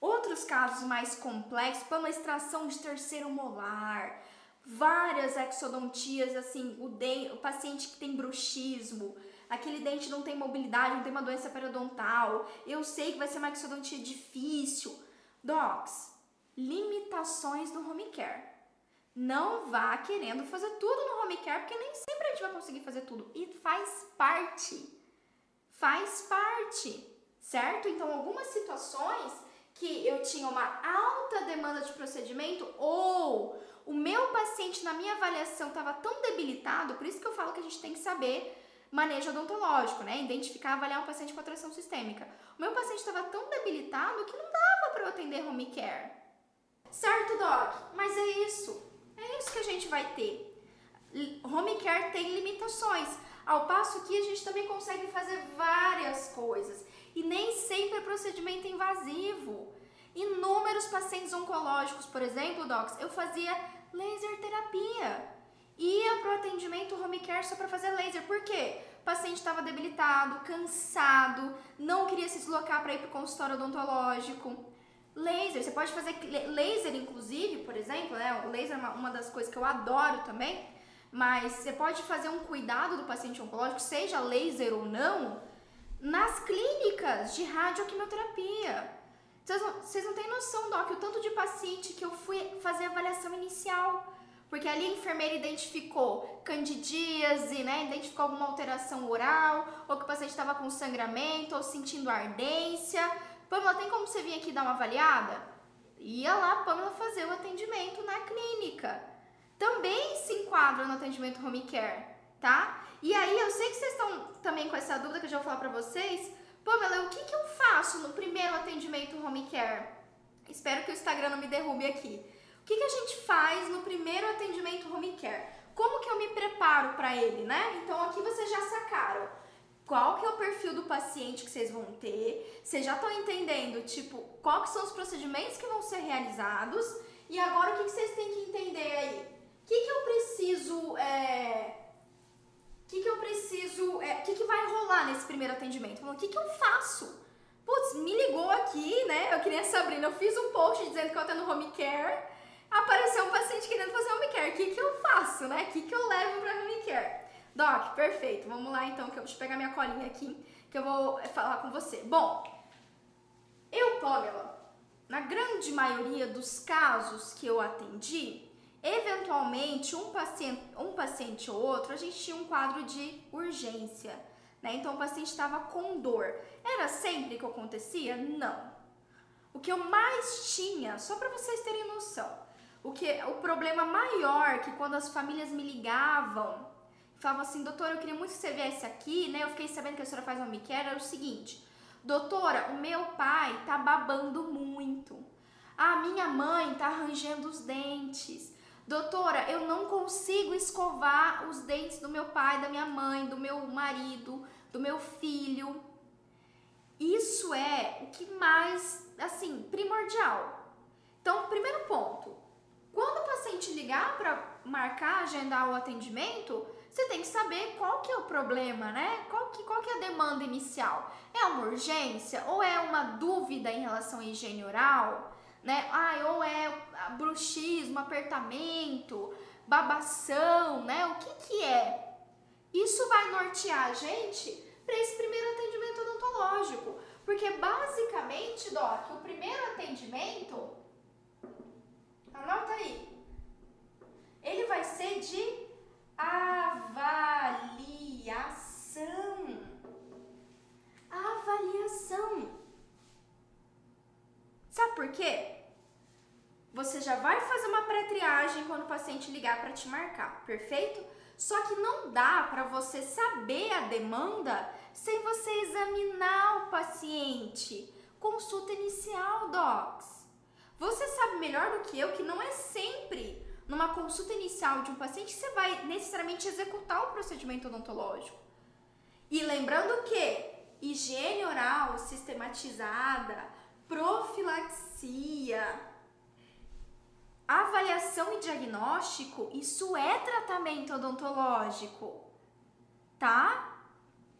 Outros casos mais complexos, para uma extração de terceiro molar, várias exodontias, assim, o, de, o paciente que tem bruxismo, aquele dente não tem mobilidade, não tem uma doença periodontal, eu sei que vai ser uma exodontia difícil. Docs, limitações do home care. Não vá querendo fazer tudo no home care, porque nem sempre a gente vai conseguir fazer tudo. E faz parte. Faz parte certo? Então, algumas situações que eu tinha uma alta demanda de procedimento ou o meu paciente na minha avaliação estava tão debilitado, por isso que eu falo que a gente tem que saber manejo odontológico, né? Identificar, avaliar um paciente com atração sistêmica. O meu paciente estava tão debilitado que não dava para eu atender home care. Certo, doc? Mas é isso. É isso que a gente vai ter. Home care tem limitações, ao passo que a gente também consegue fazer várias coisas e nem sempre é procedimento invasivo. Inúmeros pacientes oncológicos, por exemplo, docs, eu fazia laser terapia. Ia para o atendimento home care só para fazer laser. Por quê? O paciente estava debilitado, cansado, não queria se deslocar para ir para o consultório odontológico. Laser, você pode fazer laser, inclusive, por exemplo, né? O laser é uma, uma das coisas que eu adoro também, mas você pode fazer um cuidado do paciente oncológico, seja laser ou não, nas clínicas de radioquimioterapia. Vocês não, vocês não têm noção, Doc, o tanto de paciente que eu fui fazer avaliação inicial porque ali a enfermeira identificou candidíase, né? Identificou alguma alteração oral, ou que o paciente estava com sangramento, ou sentindo ardência. Pamela, tem como você vir aqui dar uma avaliada? Ia lá, Pamela, fazer o atendimento na clínica. Também se enquadra no atendimento home care, tá? E aí, eu sei que vocês estão também com essa dúvida que eu já vou falar pra vocês. Pamela, o que, que eu faço no primeiro atendimento home care? Espero que o Instagram não me derrube aqui. O que, que a gente faz no primeiro atendimento home care? Como que eu me preparo para ele, né? Então aqui vocês já sacaram qual que é o perfil do paciente que vocês vão ter, vocês já estão entendendo, tipo, quais são os procedimentos que vão ser realizados e agora o que, que vocês têm que entender aí? O que, que eu preciso, é... O que, que eu preciso, é... o que, que vai rolar nesse primeiro atendimento? O que, que eu faço? Putz, me ligou aqui, né? Eu queria Sabrina, eu fiz um post dizendo que eu tô no home care apareceu um paciente querendo fazer home care. O que, que eu faço, né? O que, que eu levo para home care? Doc, perfeito. Vamos lá então, que eu vou pegar minha colinha aqui, que eu vou falar com você. Bom, eu, Pamela, na grande maioria dos casos que eu atendi, eventualmente um paciente, um paciente ou outro, a gente tinha um quadro de urgência, né? Então o paciente estava com dor. Era sempre que acontecia? Não. O que eu mais tinha, só para vocês terem noção, o que o problema maior que quando as famílias me ligavam, falavam assim, doutora, eu queria muito que você viesse aqui, né? Eu fiquei sabendo que a senhora faz home care, era o seguinte, doutora, o meu pai tá babando muito. A minha mãe tá arranjando os dentes. Doutora, eu não consigo escovar os dentes do meu pai, da minha mãe, do meu marido, do meu filho. Isso é o que mais, assim, primordial. Então, primeiro ponto, quando o paciente ligar para marcar, agendar o atendimento, você tem que saber qual que é o problema, né? Qual que, qual que é a demanda inicial? É uma urgência ou é uma dúvida em relação à higiene oral? Né? Ah, ou é bruxismo, apertamento, babação, né? O que que é? Isso vai nortear a gente para esse primeiro atendimento odontológico. Porque basicamente, Doc, o primeiro atendimento Anota aí. Ele vai ser de avaliação. Avaliação. Sabe por quê? Já vai fazer uma pré-triagem quando o paciente ligar para te marcar, perfeito? Só que não dá para você saber a demanda sem você examinar o paciente. Consulta inicial, docs. Você sabe melhor do que eu que não é sempre numa consulta inicial de um paciente que você vai necessariamente executar o procedimento odontológico. E lembrando que higiene oral sistematizada, profilaxia, avaliação e diagnóstico, isso é tratamento odontológico, tá?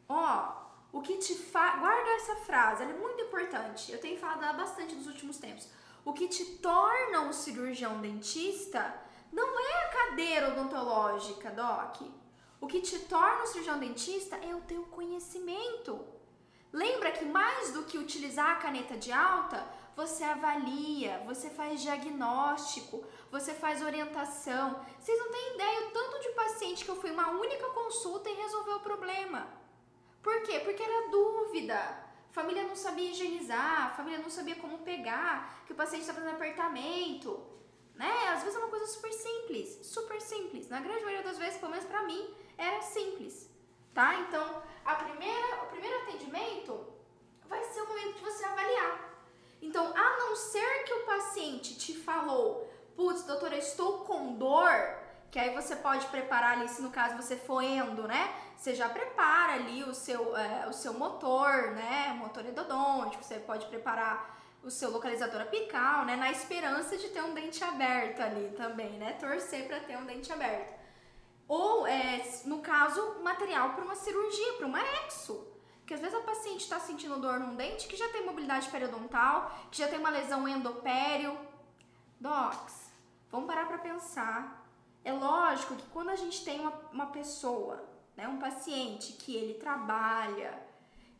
Ó, o que te faz. Guarda essa frase, ela é muito importante. Eu tenho falado bastante nos últimos tempos. O que te torna um cirurgião dentista não é a cadeira odontológica, Doc. O que te torna um cirurgião dentista é o teu conhecimento. Lembra que mais do que utilizar a caneta de alta, você avalia, você faz diagnóstico, você faz orientação. Vocês não têm ideia o tanto de paciente que eu fui uma única consulta e resolveu o problema. Por quê? Porque era dúvida família não sabia higienizar, família não sabia como pegar, que o paciente está fazendo apertamento, né? Às vezes é uma coisa super simples, super simples. Na grande maioria das vezes, pelo menos para mim, era simples, tá? Então, a primeira, o primeiro atendimento vai ser o momento de você avaliar. Então, a não ser que o paciente te falou, putz, doutora, estou com dor, que aí você pode preparar ali, se no caso você for endo, né? Você já prepara ali o seu, é, o seu motor, né? Motor endodôntico, você pode preparar o seu localizador apical, né? Na esperança de ter um dente aberto ali também, né? Torcer para ter um dente aberto. Ou, é, no caso material para uma cirurgia, para uma exo. Porque às vezes a paciente está sentindo dor num dente que já tem mobilidade periodontal, que já tem uma lesão endopério. Docs, vamos parar para pensar. É lógico que quando a gente tem uma, uma pessoa, né, um paciente que ele trabalha,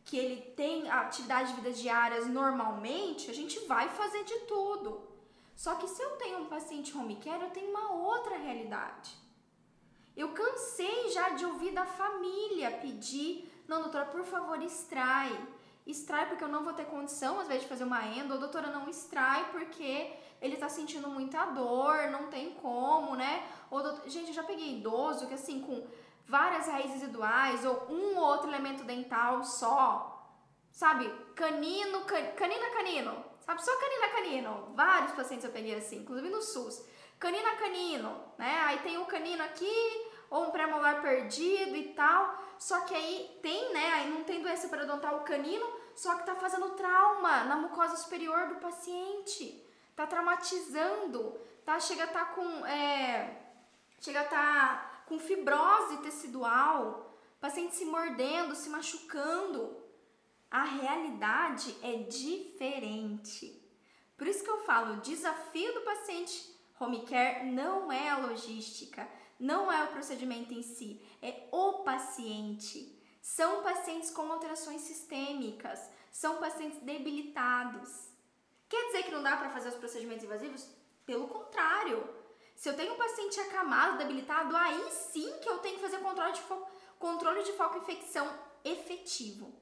que ele tem atividade de vida diárias normalmente, a gente vai fazer de tudo. Só que se eu tenho um paciente home care, eu tenho uma outra realidade. Eu cansei já de ouvir da família pedir, não, doutora, por favor, extrai. Extrai porque eu não vou ter condição, às vezes, de fazer uma endo, ou doutora, não extrai porque ele tá sentindo muita dor, não tem como, né? Ou, doutora... gente, eu já peguei idoso que, assim, com várias raízes residuais, ou um ou outro elemento dental só, sabe? Canino, can... canina, canino, sabe? Só canina, canino. Vários pacientes eu peguei assim, inclusive no SUS. Canina, canino, né? Aí tem o canino aqui, ou um pré-molar perdido e tal. Só que aí tem, né? Aí não tem doença periodontal canino, só que tá fazendo trauma na mucosa superior do paciente. Tá traumatizando, tá? Chega a tá com. É, chega a tá com fibrose tecidual, paciente se mordendo, se machucando. A realidade é diferente. Por isso que eu falo, o desafio do paciente home care não é a logística, não é o procedimento em si, é o paciente. São pacientes com alterações sistêmicas, são pacientes debilitados. Quer dizer que não dá para fazer os procedimentos invasivos? Pelo contrário. Se eu tenho um paciente acamado, debilitado, aí sim que eu tenho que fazer controle de foco, controle de foco infecção efetivo.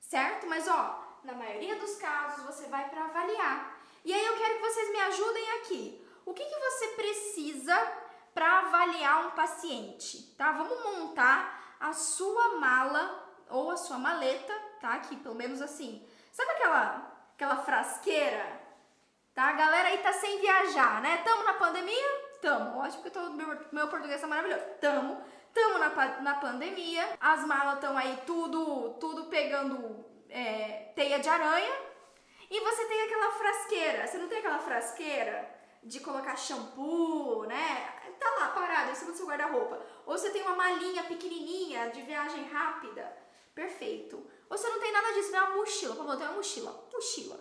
Certo? Mas ó, na maioria dos casos você vai para avaliar. E aí eu quero que vocês me ajudem aqui. O que, que você precisa para avaliar um paciente, tá? Vamos montar a sua mala ou a sua maleta, tá? Aqui, pelo menos assim. Sabe aquela aquela frasqueira? Tá? A galera aí tá sem viajar, né? Tamo na pandemia? Tamo. Ótimo que todo meu, meu português é maravilhoso. Tamo. Tamo na, na pandemia. As malas estão aí tudo, tudo pegando é, teia de aranha. E você tem aquela frasqueira. Você não tem aquela frasqueira de colocar shampoo, né? Tá lá parado em cima do seu guarda-roupa. Ou você tem uma malinha pequenininha de viagem rápida. Perfeito. Ou você não tem nada disso, tem uma mochila. Como eu tenho uma mochila. Mochila.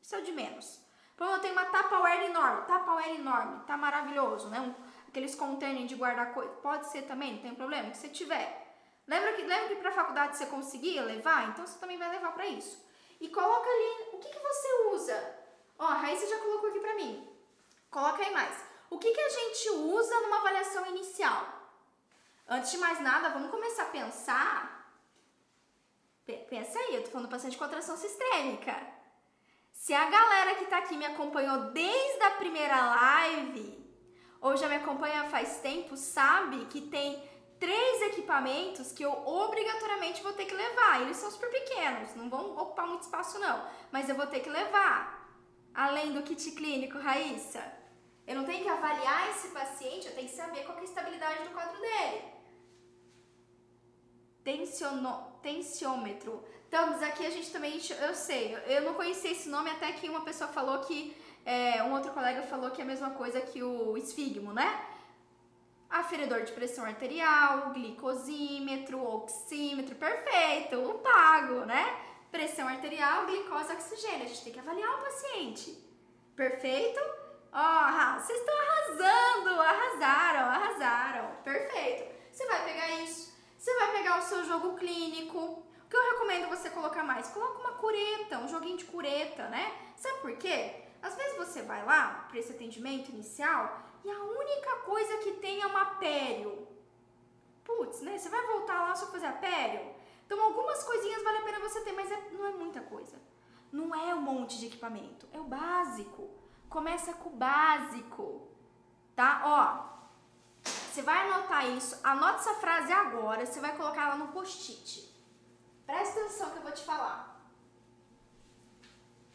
Isso é o de menos. Como eu tenho uma Tupperware enorme. Tupperware enorme. Tá maravilhoso, né? Um, aqueles containers de guardar coisa. Pode ser também, não tem problema. Que você tiver. Lembra que, lembra que pra faculdade você conseguia levar? Então você também vai levar para isso. E coloca ali, o que, que você usa? Ó, a Raíssa já colocou aqui pra mim. Coloca aí mais. O que, que a gente usa numa avaliação inicial? Antes de mais nada, vamos começar a pensar. Pensa aí, eu tô falando do paciente com atração sistêmica. Se a galera que tá aqui me acompanhou desde a primeira live, ou já me acompanha faz tempo, sabe que tem três equipamentos que eu obrigatoriamente vou ter que levar. Eles são super pequenos, não vão ocupar muito espaço não, mas eu vou ter que levar. Além do kit clínico, Raíssa. Eu não tenho que avaliar esse paciente, eu tenho que saber qual é a estabilidade do quadro dele. Tensiono, tensiômetro. Estamos aqui, a gente também, eu sei, eu não conhecia esse nome até que uma pessoa falou que, é, um outro colega falou que é a mesma coisa que o esfigmo, né? Aferidor de pressão arterial, glicosímetro, oxímetro, perfeito, o pago, né? Pressão arterial, glicose, oxigênio. A gente tem que avaliar o paciente. Perfeito? Ó, vocês estão arrasando, arrasaram, arrasaram. Perfeito. Você vai pegar isso, você vai pegar o seu jogo clínico. O que eu recomendo você colocar mais? Coloca uma cureta, um joguinho de cureta, né? Sabe por quê? Às vezes você vai lá para esse atendimento inicial e a única coisa que tem é uma pério. Putz, né? Você vai voltar lá só fazer a pério? Então algumas coisinhas vale a pena você ter, mas é, não é muita coisa. Não é um monte de equipamento, é o básico. Começa com o básico, tá? Ó, você vai anotar isso, anota essa frase agora, você vai colocar ela no post-it. Presta atenção que eu vou te falar.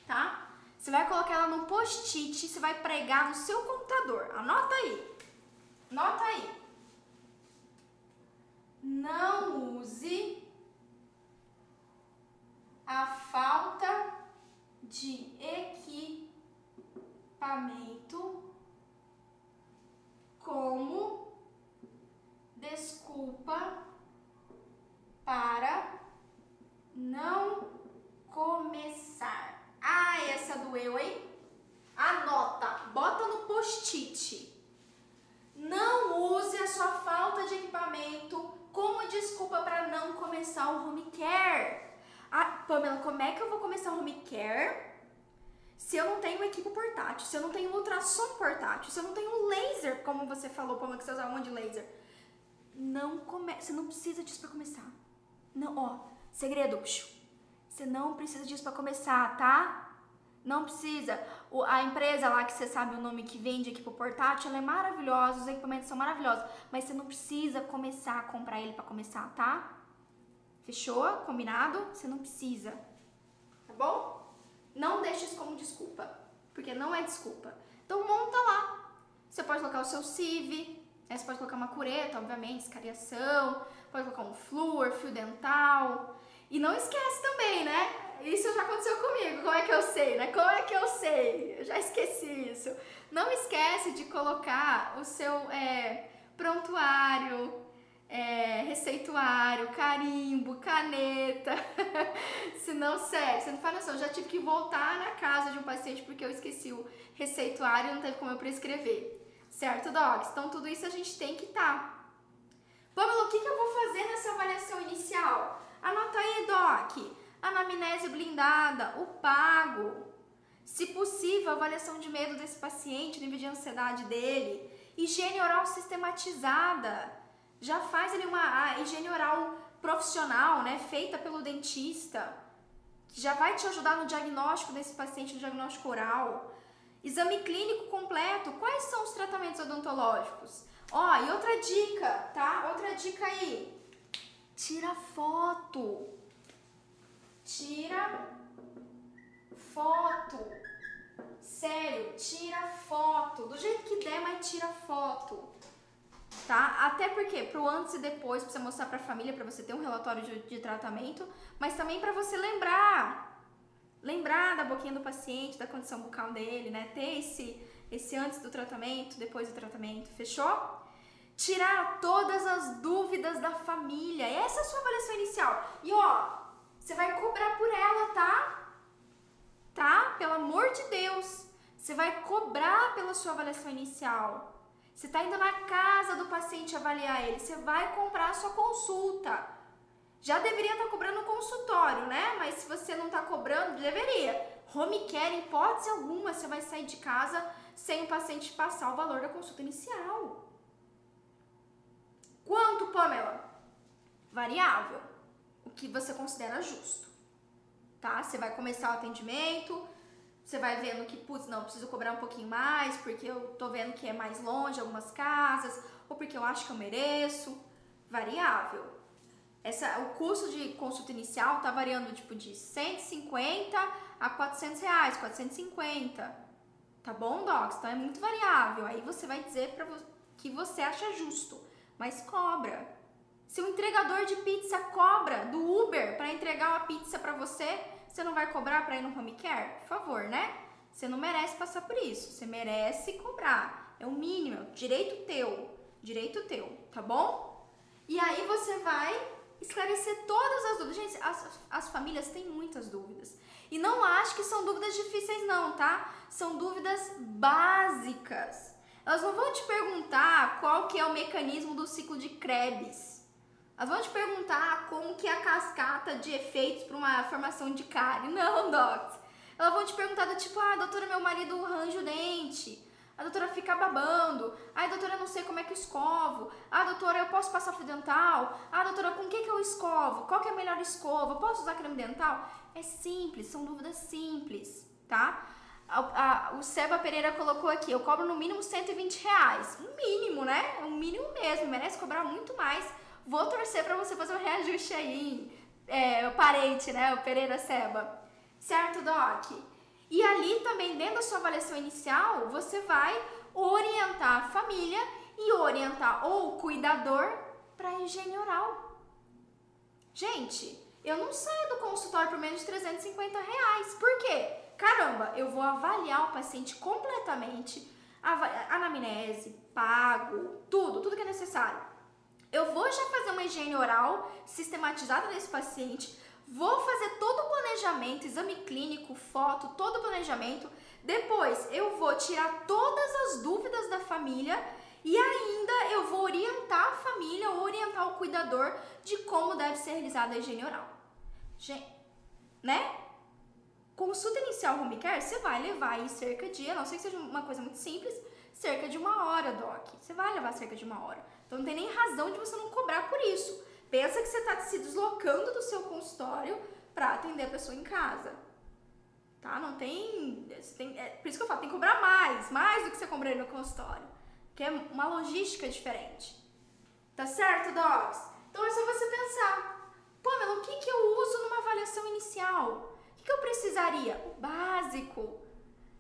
Tá? Você vai colocar ela no post-it, você vai pregar no seu computador. Anota aí. Anota aí. Não use a falta de equipamento equipamento como desculpa para não começar. Ah, essa doeu, hein? Anota, bota no post-it. Não use a sua falta de equipamento como desculpa para não começar o home care. Ah, Pamela, como é que eu vou começar o home care se eu não tenho equipe portátil, se eu não tenho ultrassom portátil, se eu não tenho laser, como você falou, Pamela, que você usa um monte de laser? Não começa, você não precisa disso para começar. Não, ó, segredo, você não precisa disso para começar, tá? Não precisa. O, a empresa lá que você sabe o nome que vende equipe portátil, ela é maravilhosa, os equipamentos são maravilhosos, mas você não precisa começar a comprar ele para começar, tá? Fechou? Combinado? Você não precisa. Tá bom? Não deixe isso como desculpa, porque não é desculpa. Então monta lá. Você pode colocar o seu CIV, né? você pode colocar uma cureta, obviamente, escariação, pode colocar um flúor, fio dental. E não esquece também, né? Isso já aconteceu comigo. Como é que eu sei, né? Como é que eu sei? Eu já esqueci isso. Não esquece de colocar o seu é, prontuário, é, receituário, carimbo, caneta. Se não, sério, você não faz noção. Eu já tive que voltar na casa de um paciente porque eu esqueci o receituário e não teve como eu prescrever. Certo, Docs? Então, tudo isso a gente tem que estar. Tá. Pamela, o que, que eu vou fazer nessa avaliação inicial? Anota aí, Doc anamnese blindada, o pago. Se possível, avaliação de medo desse paciente, nível de ansiedade dele, higiene oral sistematizada. Já faz ali uma higiene oral profissional, né, feita pelo dentista, que já vai te ajudar no diagnóstico desse paciente, no diagnóstico oral. Exame clínico completo. Quais são os tratamentos odontológicos? Ó, e outra dica, tá? Outra dica aí. Tira foto tira foto. Sério, tira foto. Do jeito que der, mas tira foto. Tá? Até porque pro antes e depois, você mostrar pra família, pra você ter um relatório de, de tratamento, mas também para você lembrar. Lembrar da boquinha do paciente, da condição bucal dele, né? Ter esse, esse antes do tratamento, depois do tratamento, fechou? Tirar todas as dúvidas da família. Essa é a sua avaliação inicial. E ó, você vai cobrar por ela, tá? Tá? Pelo amor de Deus. Você vai cobrar pela sua avaliação inicial. Você está indo na casa do paciente avaliar ele. Você vai comprar a sua consulta. Já deveria estar tá cobrando o consultório, né? Mas se você não está cobrando, deveria. Home care, em hipótese alguma, você vai sair de casa sem o paciente passar o valor da consulta inicial. Quanto, Pamela? Variável o que você considera justo, tá? Você vai começar o atendimento, você vai vendo que, putz, não, preciso cobrar um pouquinho mais porque eu tô vendo que é mais longe algumas casas, ou porque eu acho que eu mereço, variável. Essa, o custo de consulta inicial tá variando tipo de 150 a 400 reais, 450, tá bom, Docs? Então é muito variável. Aí você vai dizer para que você acha justo, mas cobra, se o entregador de pizza cobra do Uber para entregar uma pizza para você, você não vai cobrar para ir no home care? Por favor, né? Você não merece passar por isso. Você merece cobrar. É o mínimo, é direito teu. Direito teu, tá bom? E aí você vai esclarecer todas as dúvidas. Gente, as, as famílias têm muitas dúvidas. E não acho que são dúvidas difíceis, não, tá? São dúvidas básicas. Elas não vão te perguntar qual que é o mecanismo do ciclo de Krebs elas vão te perguntar como que é a cascata de efeitos para uma formação de cárie. Não, docs. Elas vão te perguntar do tipo, ah, doutora, meu marido arranja o dente. A doutora fica babando. Ai, doutora, não sei como é que eu escovo. Ah, doutora, eu posso passar fio dental? Ah, doutora, com que que eu escovo? Qual que é a melhor escova? Posso usar creme dental? É simples, são dúvidas simples, tá? A, a, o Seba Pereira colocou aqui, eu cobro no mínimo 120 reais. Um mínimo, né? Um mínimo mesmo, merece cobrar muito mais Vou torcer para você fazer um reajuste aí, é, o parente, né? O Pereira Seba. Certo, Doc? E ali também, dentro da sua avaliação inicial, você vai orientar a família e orientar ou o cuidador para higiene oral. Gente, eu não saio do consultório por menos de 350 reais. Por quê? Caramba, eu vou avaliar o paciente completamente, anamnese, pago, tudo, tudo que é necessário Eu vou já fazer uma higiene oral sistematizada nesse paciente, vou fazer todo o planejamento, exame clínico, foto, todo o planejamento. Depois eu vou tirar todas as dúvidas da família e ainda eu vou orientar a família ou orientar o cuidador de como deve ser realizada a higiene oral. Gente, né? Consulta inicial home care, você vai levar aí cerca de, a não ser que seja uma coisa muito simples, cerca de uma hora, Doc. Você vai levar cerca de uma hora. Então não tem nem razão de você não cobrar por isso. Pensa que você está se deslocando do seu consultório para atender a pessoa em casa. Tá? Não tem, tem é, por isso que eu falo, tem que cobrar mais, mais do que você cobraria no consultório. Que é uma logística diferente. Tá certo, Docs? Então é só você pensar. Pamela, o que, que eu uso numa avaliação inicial? O que, que eu precisaria? O básico.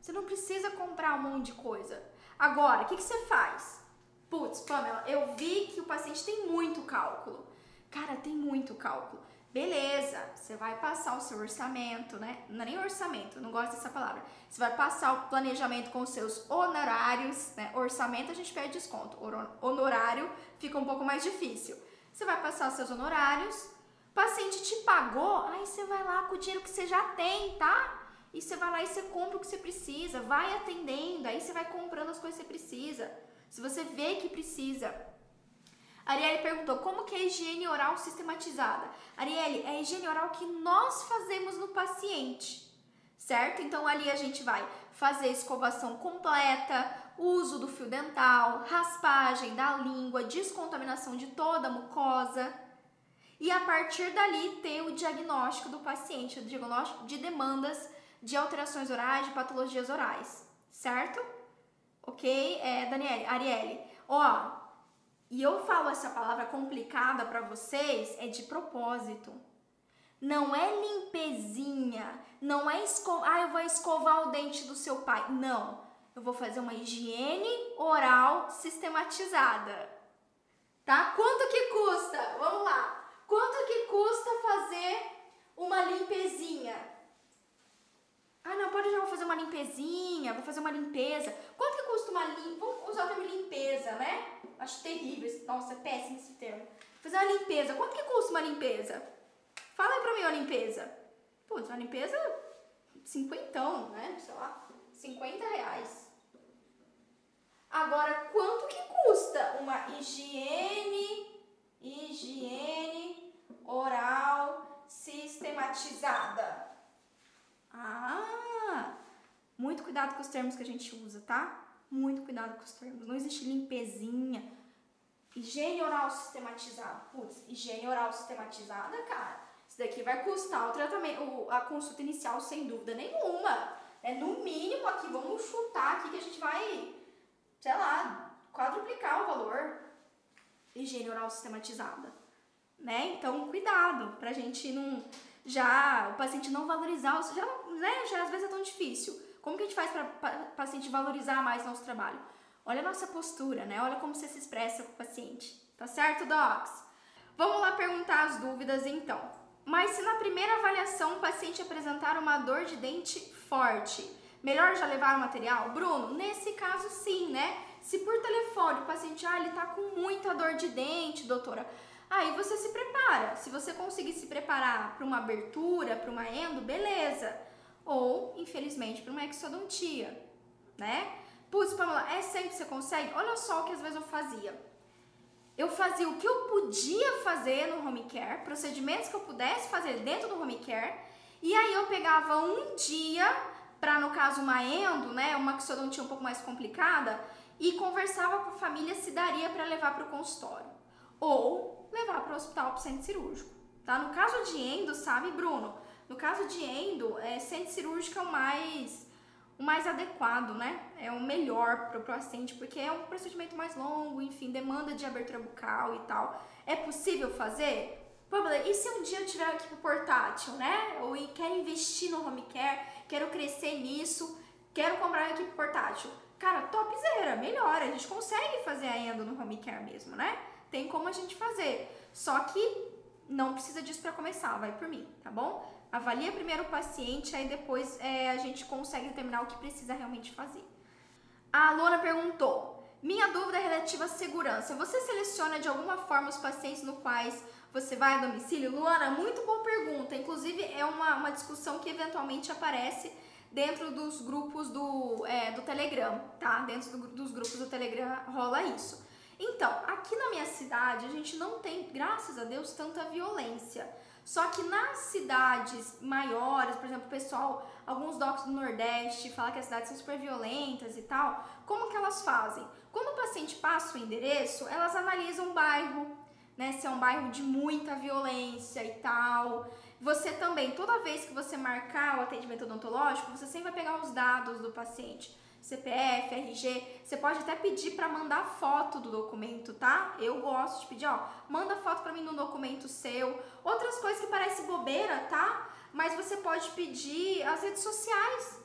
Você não precisa comprar um monte de coisa. Agora, o que, que você faz? Putz, Pamela, eu vi que o paciente tem muito cálculo. Cara, tem muito cálculo. Beleza, você vai passar o seu orçamento, né? Não é nem orçamento, não gosto dessa palavra. Você vai passar o planejamento com os seus honorários, né? Orçamento a gente pede desconto, honorário fica um pouco mais difícil. Você vai passar os seus honorários, o paciente te pagou, aí você vai lá com o dinheiro que você já tem, tá? E você vai lá e você compra o que você precisa, vai atendendo, aí você vai comprando as coisas que você precisa. Se você vê que precisa. Arielle perguntou como que é a higiene oral sistematizada. Arielle, é a higiene oral que nós fazemos no paciente, certo? Então ali a gente vai fazer escovação completa, uso do fio dental, raspagem da língua, descontaminação de toda a mucosa. E a partir dali ter o diagnóstico do paciente, o diagnóstico de demandas de alterações orais, de patologias orais, certo? Ok? É, Daniele, Arielle, ó, e eu falo essa palavra complicada para vocês é de propósito. Não é limpezinha, não é escovar, ah, eu vou escovar o dente do seu pai. Não, eu vou fazer uma higiene oral sistematizada. Tá? Quanto que custa? Vamos lá. Quanto que custa fazer uma limpezinha? Ah, não, pode já vou fazer uma limpezinha, vou fazer uma limpeza. Quanto que custa uma limpeza? Vamos usar o termo limpeza, né? Acho terrível. Nossa, é péssimo esse termo. Fazer uma limpeza. Quanto que custa uma limpeza? Fala aí pra mim uma limpeza. Putz, uma limpeza cinquentão, né? Sei lá, 50 reais. Agora, quanto que custa uma higiene, higiene oral sistematizada? Ah, muito cuidado com os termos que a gente usa, tá? Muito cuidado com os termos. Não existe limpezinha. Higiene oral sistematizada. Putz, higiene oral sistematizada, cara. Isso daqui vai custar o tratamento, a consulta inicial sem dúvida nenhuma. É no mínimo aqui, vamos chutar aqui que a gente vai, sei lá, quadruplicar o valor. Higiene oral sistematizada. Né? Então, cuidado pra gente não já o paciente não valorizar, já, né, já às vezes é tão difícil. Como que a gente faz para o paciente valorizar mais nosso trabalho? Olha a nossa postura, né? Olha como você se expressa com o paciente. Tá certo, docs? Vamos lá perguntar as dúvidas então. Mas se na primeira avaliação o paciente apresentar uma dor de dente forte, melhor já levar o material? Bruno, nesse caso sim, né? Se por telefone o paciente, ah, ele tá com muita dor de dente, doutora, Aí você se prepara. Se você conseguir se preparar para uma abertura, para uma endo, beleza. Ou, infelizmente, para uma exodontia, né? Putz, Pamela, é sempre você consegue? Olha só o que às vezes eu fazia. Eu fazia o que eu podia fazer no home care, procedimentos que eu pudesse fazer dentro do home care, e aí eu pegava um dia para no caso uma endo, né, uma exodontia um pouco mais complicada, e conversava com a família se daria para levar para o consultório. Ou levar para o hospital para centro cirúrgico. Tá? No caso de endo, sabe, Bruno? No caso de endo, é, centro cirúrgico é o mais, o mais adequado, né? É o melhor para o paciente, porque é um procedimento mais longo, enfim, demanda de abertura bucal e tal. É possível fazer? Pamela, e se um dia eu tiver aqui pro portátil, né? Ou quero investir no home care, quero crescer nisso, quero comprar aqui pro portátil. Cara, topzera, melhor. A gente consegue fazer a endo no home care mesmo, né? tem como a gente fazer. Só que não precisa disso para começar, vai por mim, tá bom? Avalia primeiro o paciente, aí depois é, a gente consegue determinar o que precisa realmente fazer. A Lona perguntou: minha dúvida é relativa à segurança. Você seleciona de alguma forma os pacientes no quais você vai a domicílio? Luana, muito boa pergunta. Inclusive, é uma, uma discussão que eventualmente aparece dentro dos grupos do, é, do Telegram, tá? Dentro do, dos grupos do Telegram rola isso. Então, aqui na minha cidade, a gente não tem, graças a Deus, tanta violência. Só que nas cidades maiores, por exemplo, o pessoal, alguns docs do Nordeste falam que as cidades são super violentas e tal, como que elas fazem? Quando o paciente passa o endereço, elas analisam o bairro, né? Se é um bairro de muita violência e tal. Você também, toda vez que você marcar o atendimento odontológico, você sempre vai pegar os dados do paciente. CPF, RG, você pode até pedir para mandar foto do documento, tá? Eu gosto de pedir, ó, manda foto para mim no documento seu. Outras coisas que parece bobeira, tá? Mas você pode pedir as redes sociais.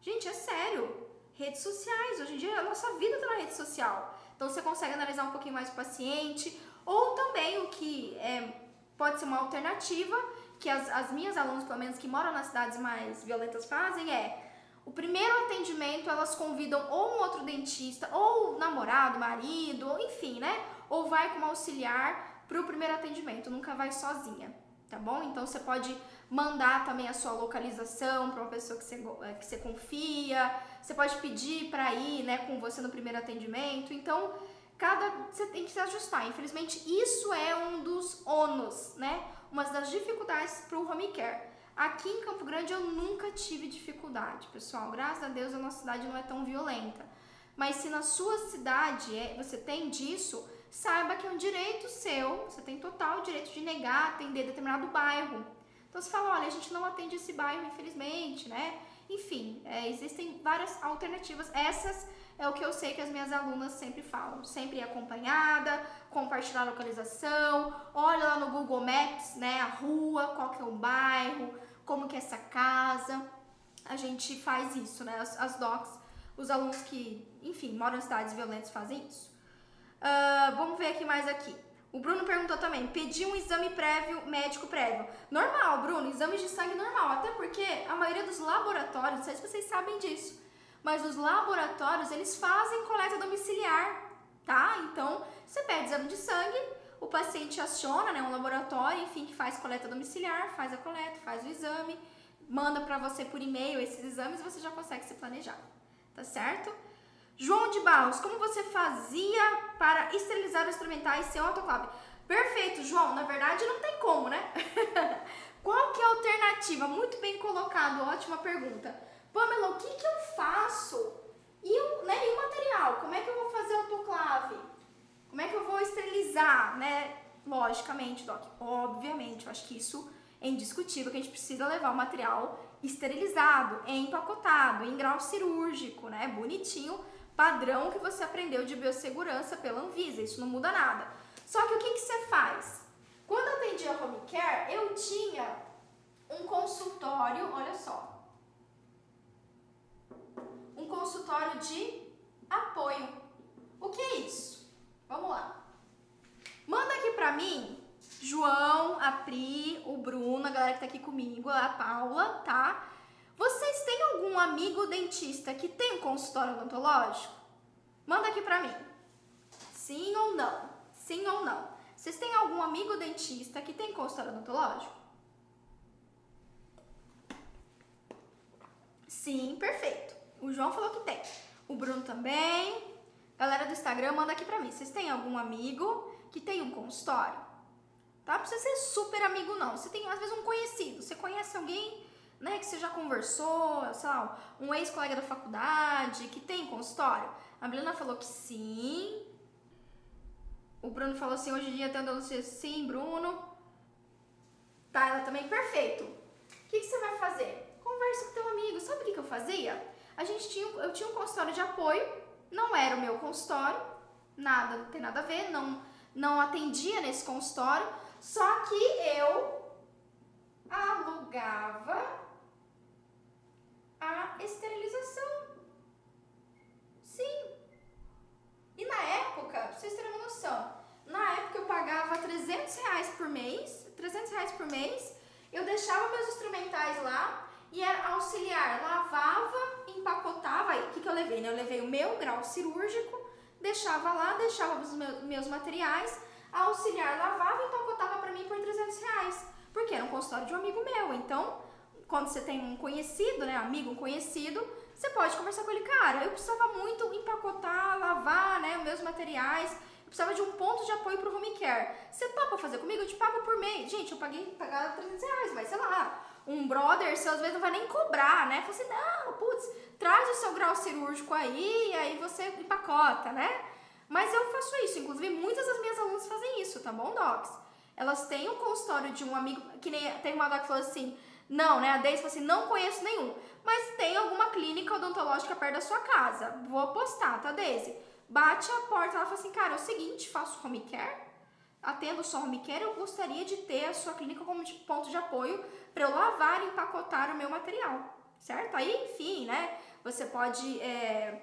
Gente, é sério. Redes sociais, hoje em dia a nossa vida tá na rede social. Então você consegue analisar um pouquinho mais o paciente, ou também o que é, pode ser uma alternativa, que as, as minhas alunas, pelo menos que moram nas cidades mais violentas, fazem é o primeiro atendimento elas convidam ou um outro dentista, ou namorado, marido, enfim, né? Ou vai como auxiliar para o primeiro atendimento, nunca vai sozinha, tá bom? Então você pode mandar também a sua localização para uma pessoa que você, eh, que você confia, você pode pedir para ir né, com você no primeiro atendimento. Então, cada você tem que se ajustar. Infelizmente, isso é um dos ônus, né? Uma das dificuldades para o home care. Aqui em Campo Grande eu nunca tive dificuldade, pessoal. Graças a Deus a nossa cidade não é tão violenta. Mas se na sua cidade é, você tem disso, saiba que é um direito seu, você tem total direito de negar atender determinado bairro. Então você fala, olha, a gente não atende esse bairro, infelizmente, né? Enfim, é, existem várias alternativas. Essas é o que eu sei que as minhas alunas sempre falam. Sempre acompanhada, compartilhar a localização, olha lá no Google Maps, né, a rua, qual que é o bairro, como que é essa casa. A gente faz isso, né, as, as docs, os alunos que, enfim, moram em cidades violentas fazem isso. Uh, vamos ver aqui mais aqui. O Bruno perguntou também, pedi um exame prévio, médico prévio. Normal, Bruno, exame de sangue normal, até porque a maioria dos laboratórios, não sei se vocês sabem disso, mas os laboratórios, eles fazem coleta domiciliar, tá? Então, você pede exame de sangue, o paciente aciona, né, um laboratório, enfim, que faz coleta domiciliar, faz a coleta, faz o exame, manda para você por e-mail esses exames e você já consegue se planejar, tá certo? João de Barros, como você fazia para esterilizar os instrumentais sem autoclave? Perfeito, João. Na verdade, não tem como, né? Qual que é a alternativa? Muito bem colocado, ótima pergunta. Pamela, o que, que eu faço? E o, né, e o material? Como é que eu vou fazer autoclave? Como é que eu vou esterilizar, né? Logicamente, Doc, obviamente, eu acho que isso é indiscutível que a gente precisa levar o material esterilizado, empacotado, em grau cirúrgico, né? Bonitinho, padrão que você aprendeu de biossegurança pela Anvisa, isso não muda nada. Só que o que, que você faz? Quando eu atendia home care, eu tinha um consultório, olha só, um consultório de apoio. O que é isso? Vamos lá. Manda aqui pra mim, João, a Pri, o Bruno, a galera que tá aqui comigo, a Paula, tá? Vocês têm algum amigo dentista que tem um consultório odontológico? Manda aqui pra mim. Sim ou não? Sim ou não? Vocês têm algum amigo dentista que tem consultório odontológico? Sim, perfeito. O João falou que tem. O Bruno também. Galera do Instagram, manda aqui pra mim. Vocês têm algum amigo que tem um consultório? Tá? Não precisa ser super amigo, não. Você tem, às vezes, um conhecido. Você conhece alguém, né, que você já conversou, sei lá, um ex-colega da faculdade que tem consultório? A Milena falou que sim. O Bruno falou assim, hoje em dia tem você sim, Bruno. Tá, ela também, perfeito. O que, que você vai fazer? Conversa com teu amigo. Sabe o que, que eu fazia? A gente tinha, eu tinha um consultório de apoio, não era o meu consultório, nada, não tem nada a ver, não, não atendia nesse consultório, só que eu alugava a esterilização. Sim. E na época, pra vocês terem uma noção, na época eu pagava 300 reais por mês, 300 reais por mês, eu deixava meus instrumentais lá e era auxiliar, lavava, empacotava. Aí, o que, que eu levei? Né? Eu levei o meu grau cirúrgico, deixava lá, deixava os meus materiais, a auxiliar lavava e empacotava para mim por 300 reais, porque era um consultório de um amigo meu. Então, quando você tem um conhecido, né, amigo, um conhecido, você pode conversar com ele, cara, eu precisava muito empacotar, lavar, né, os meus materiais, eu precisava de um ponto de apoio pro home care. Você topa fazer comigo? Eu te pago por mês. Gente, eu paguei, pagava 300 reais, mas sei lá, um brother, você às vezes não vai nem cobrar, né? Fala assim, não, putz, traz o seu grau cirúrgico aí, aí você empacota, né? Mas eu faço isso, inclusive muitas das minhas alunas fazem isso, tá bom, docs? Elas têm um consultório de um amigo, que nem tem uma doc que falou assim, não, né? A Deise falou assim, não conheço nenhum, mas tem alguma clínica odontológica perto da sua casa. Vou postar, tá, Deise? Bate a porta, ela fala assim, cara, é o seguinte, faço home care, atendo só care, eu gostaria de ter a sua clínica como ponto de apoio para eu lavar e empacotar o meu material, certo? Aí, enfim, né? Você pode é,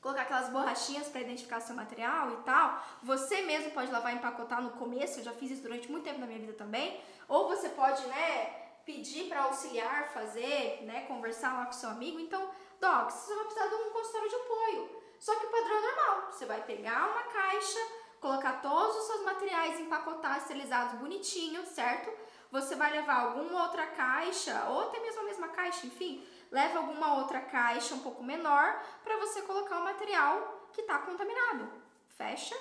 colocar aquelas borrachinhas para identificar seu material e tal. Você mesmo pode lavar e empacotar no começo, eu já fiz isso durante muito tempo na minha vida também. Ou você pode, né? pedir para auxiliar fazer, né, conversar lá com seu amigo. Então, Doc, você vai precisar de um consultório de apoio. Só que o padrão é normal. Você vai pegar uma caixa, colocar todos os seus materiais empacotados, esterilizados bonitinho, certo? Você vai levar alguma outra caixa, ou até mesmo a mesma caixa, enfim, leva alguma outra caixa um pouco menor para você colocar o material que está contaminado. Fecha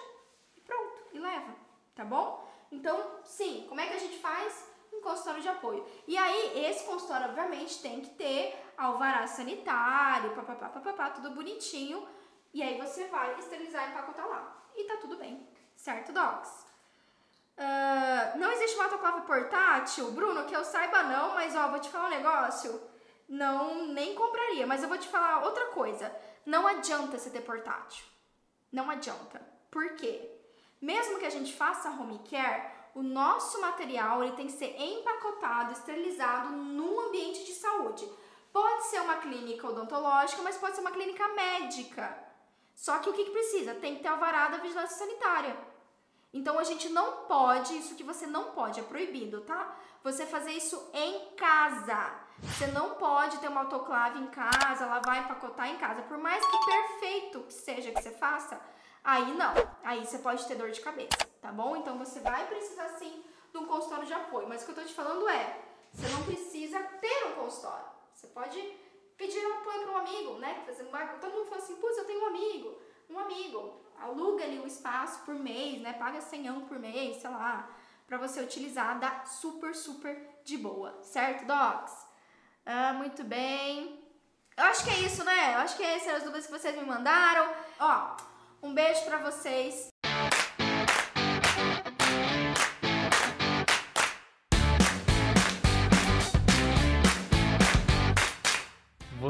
e pronto, e leva, tá bom? Então, sim, como é que a gente faz? um consultório de apoio. E aí, esse consultório, obviamente, tem que ter alvará sanitário, papapá, papapá, tudo bonitinho. E aí você vai esterilizar e empacotar lá. E tá tudo bem, certo, docs? Uh, não existe uma autoclave portátil, Bruno, que eu saiba não, mas ó, vou te falar um negócio. Não, nem compraria, mas eu vou te falar outra coisa. Não adianta você ter portátil. Não adianta. Por quê? Mesmo que a gente faça home care, o nosso material ele tem que ser empacotado, esterilizado no ambiente de saúde. Pode ser uma clínica odontológica, mas pode ser uma clínica médica. Só que o que, que precisa? Tem que ter alvará da vigilância sanitária. Então a gente não pode, isso que você não pode, é proibido, tá? Você fazer isso em casa. Você não pode ter uma autoclave em casa, lavar e empacotar em casa. Por mais que perfeito que seja que você faça, Aí não, aí você pode ter dor de cabeça, tá bom? Então você vai precisar sim de um consultório de apoio. Mas o que eu tô te falando é, você não precisa ter um consultório. Você pode pedir apoio para um amigo, né? Todo mundo fala assim, putz, eu tenho um amigo, um amigo. Aluga ali o espaço por mês, né? Paga 100 por mês, sei lá, para você utilizar, dá super, super de boa, certo, docs? Ah, muito bem. Eu acho que é isso, né? Eu acho que essas são as dúvidas que vocês me mandaram. Ó, um beijo para vocês.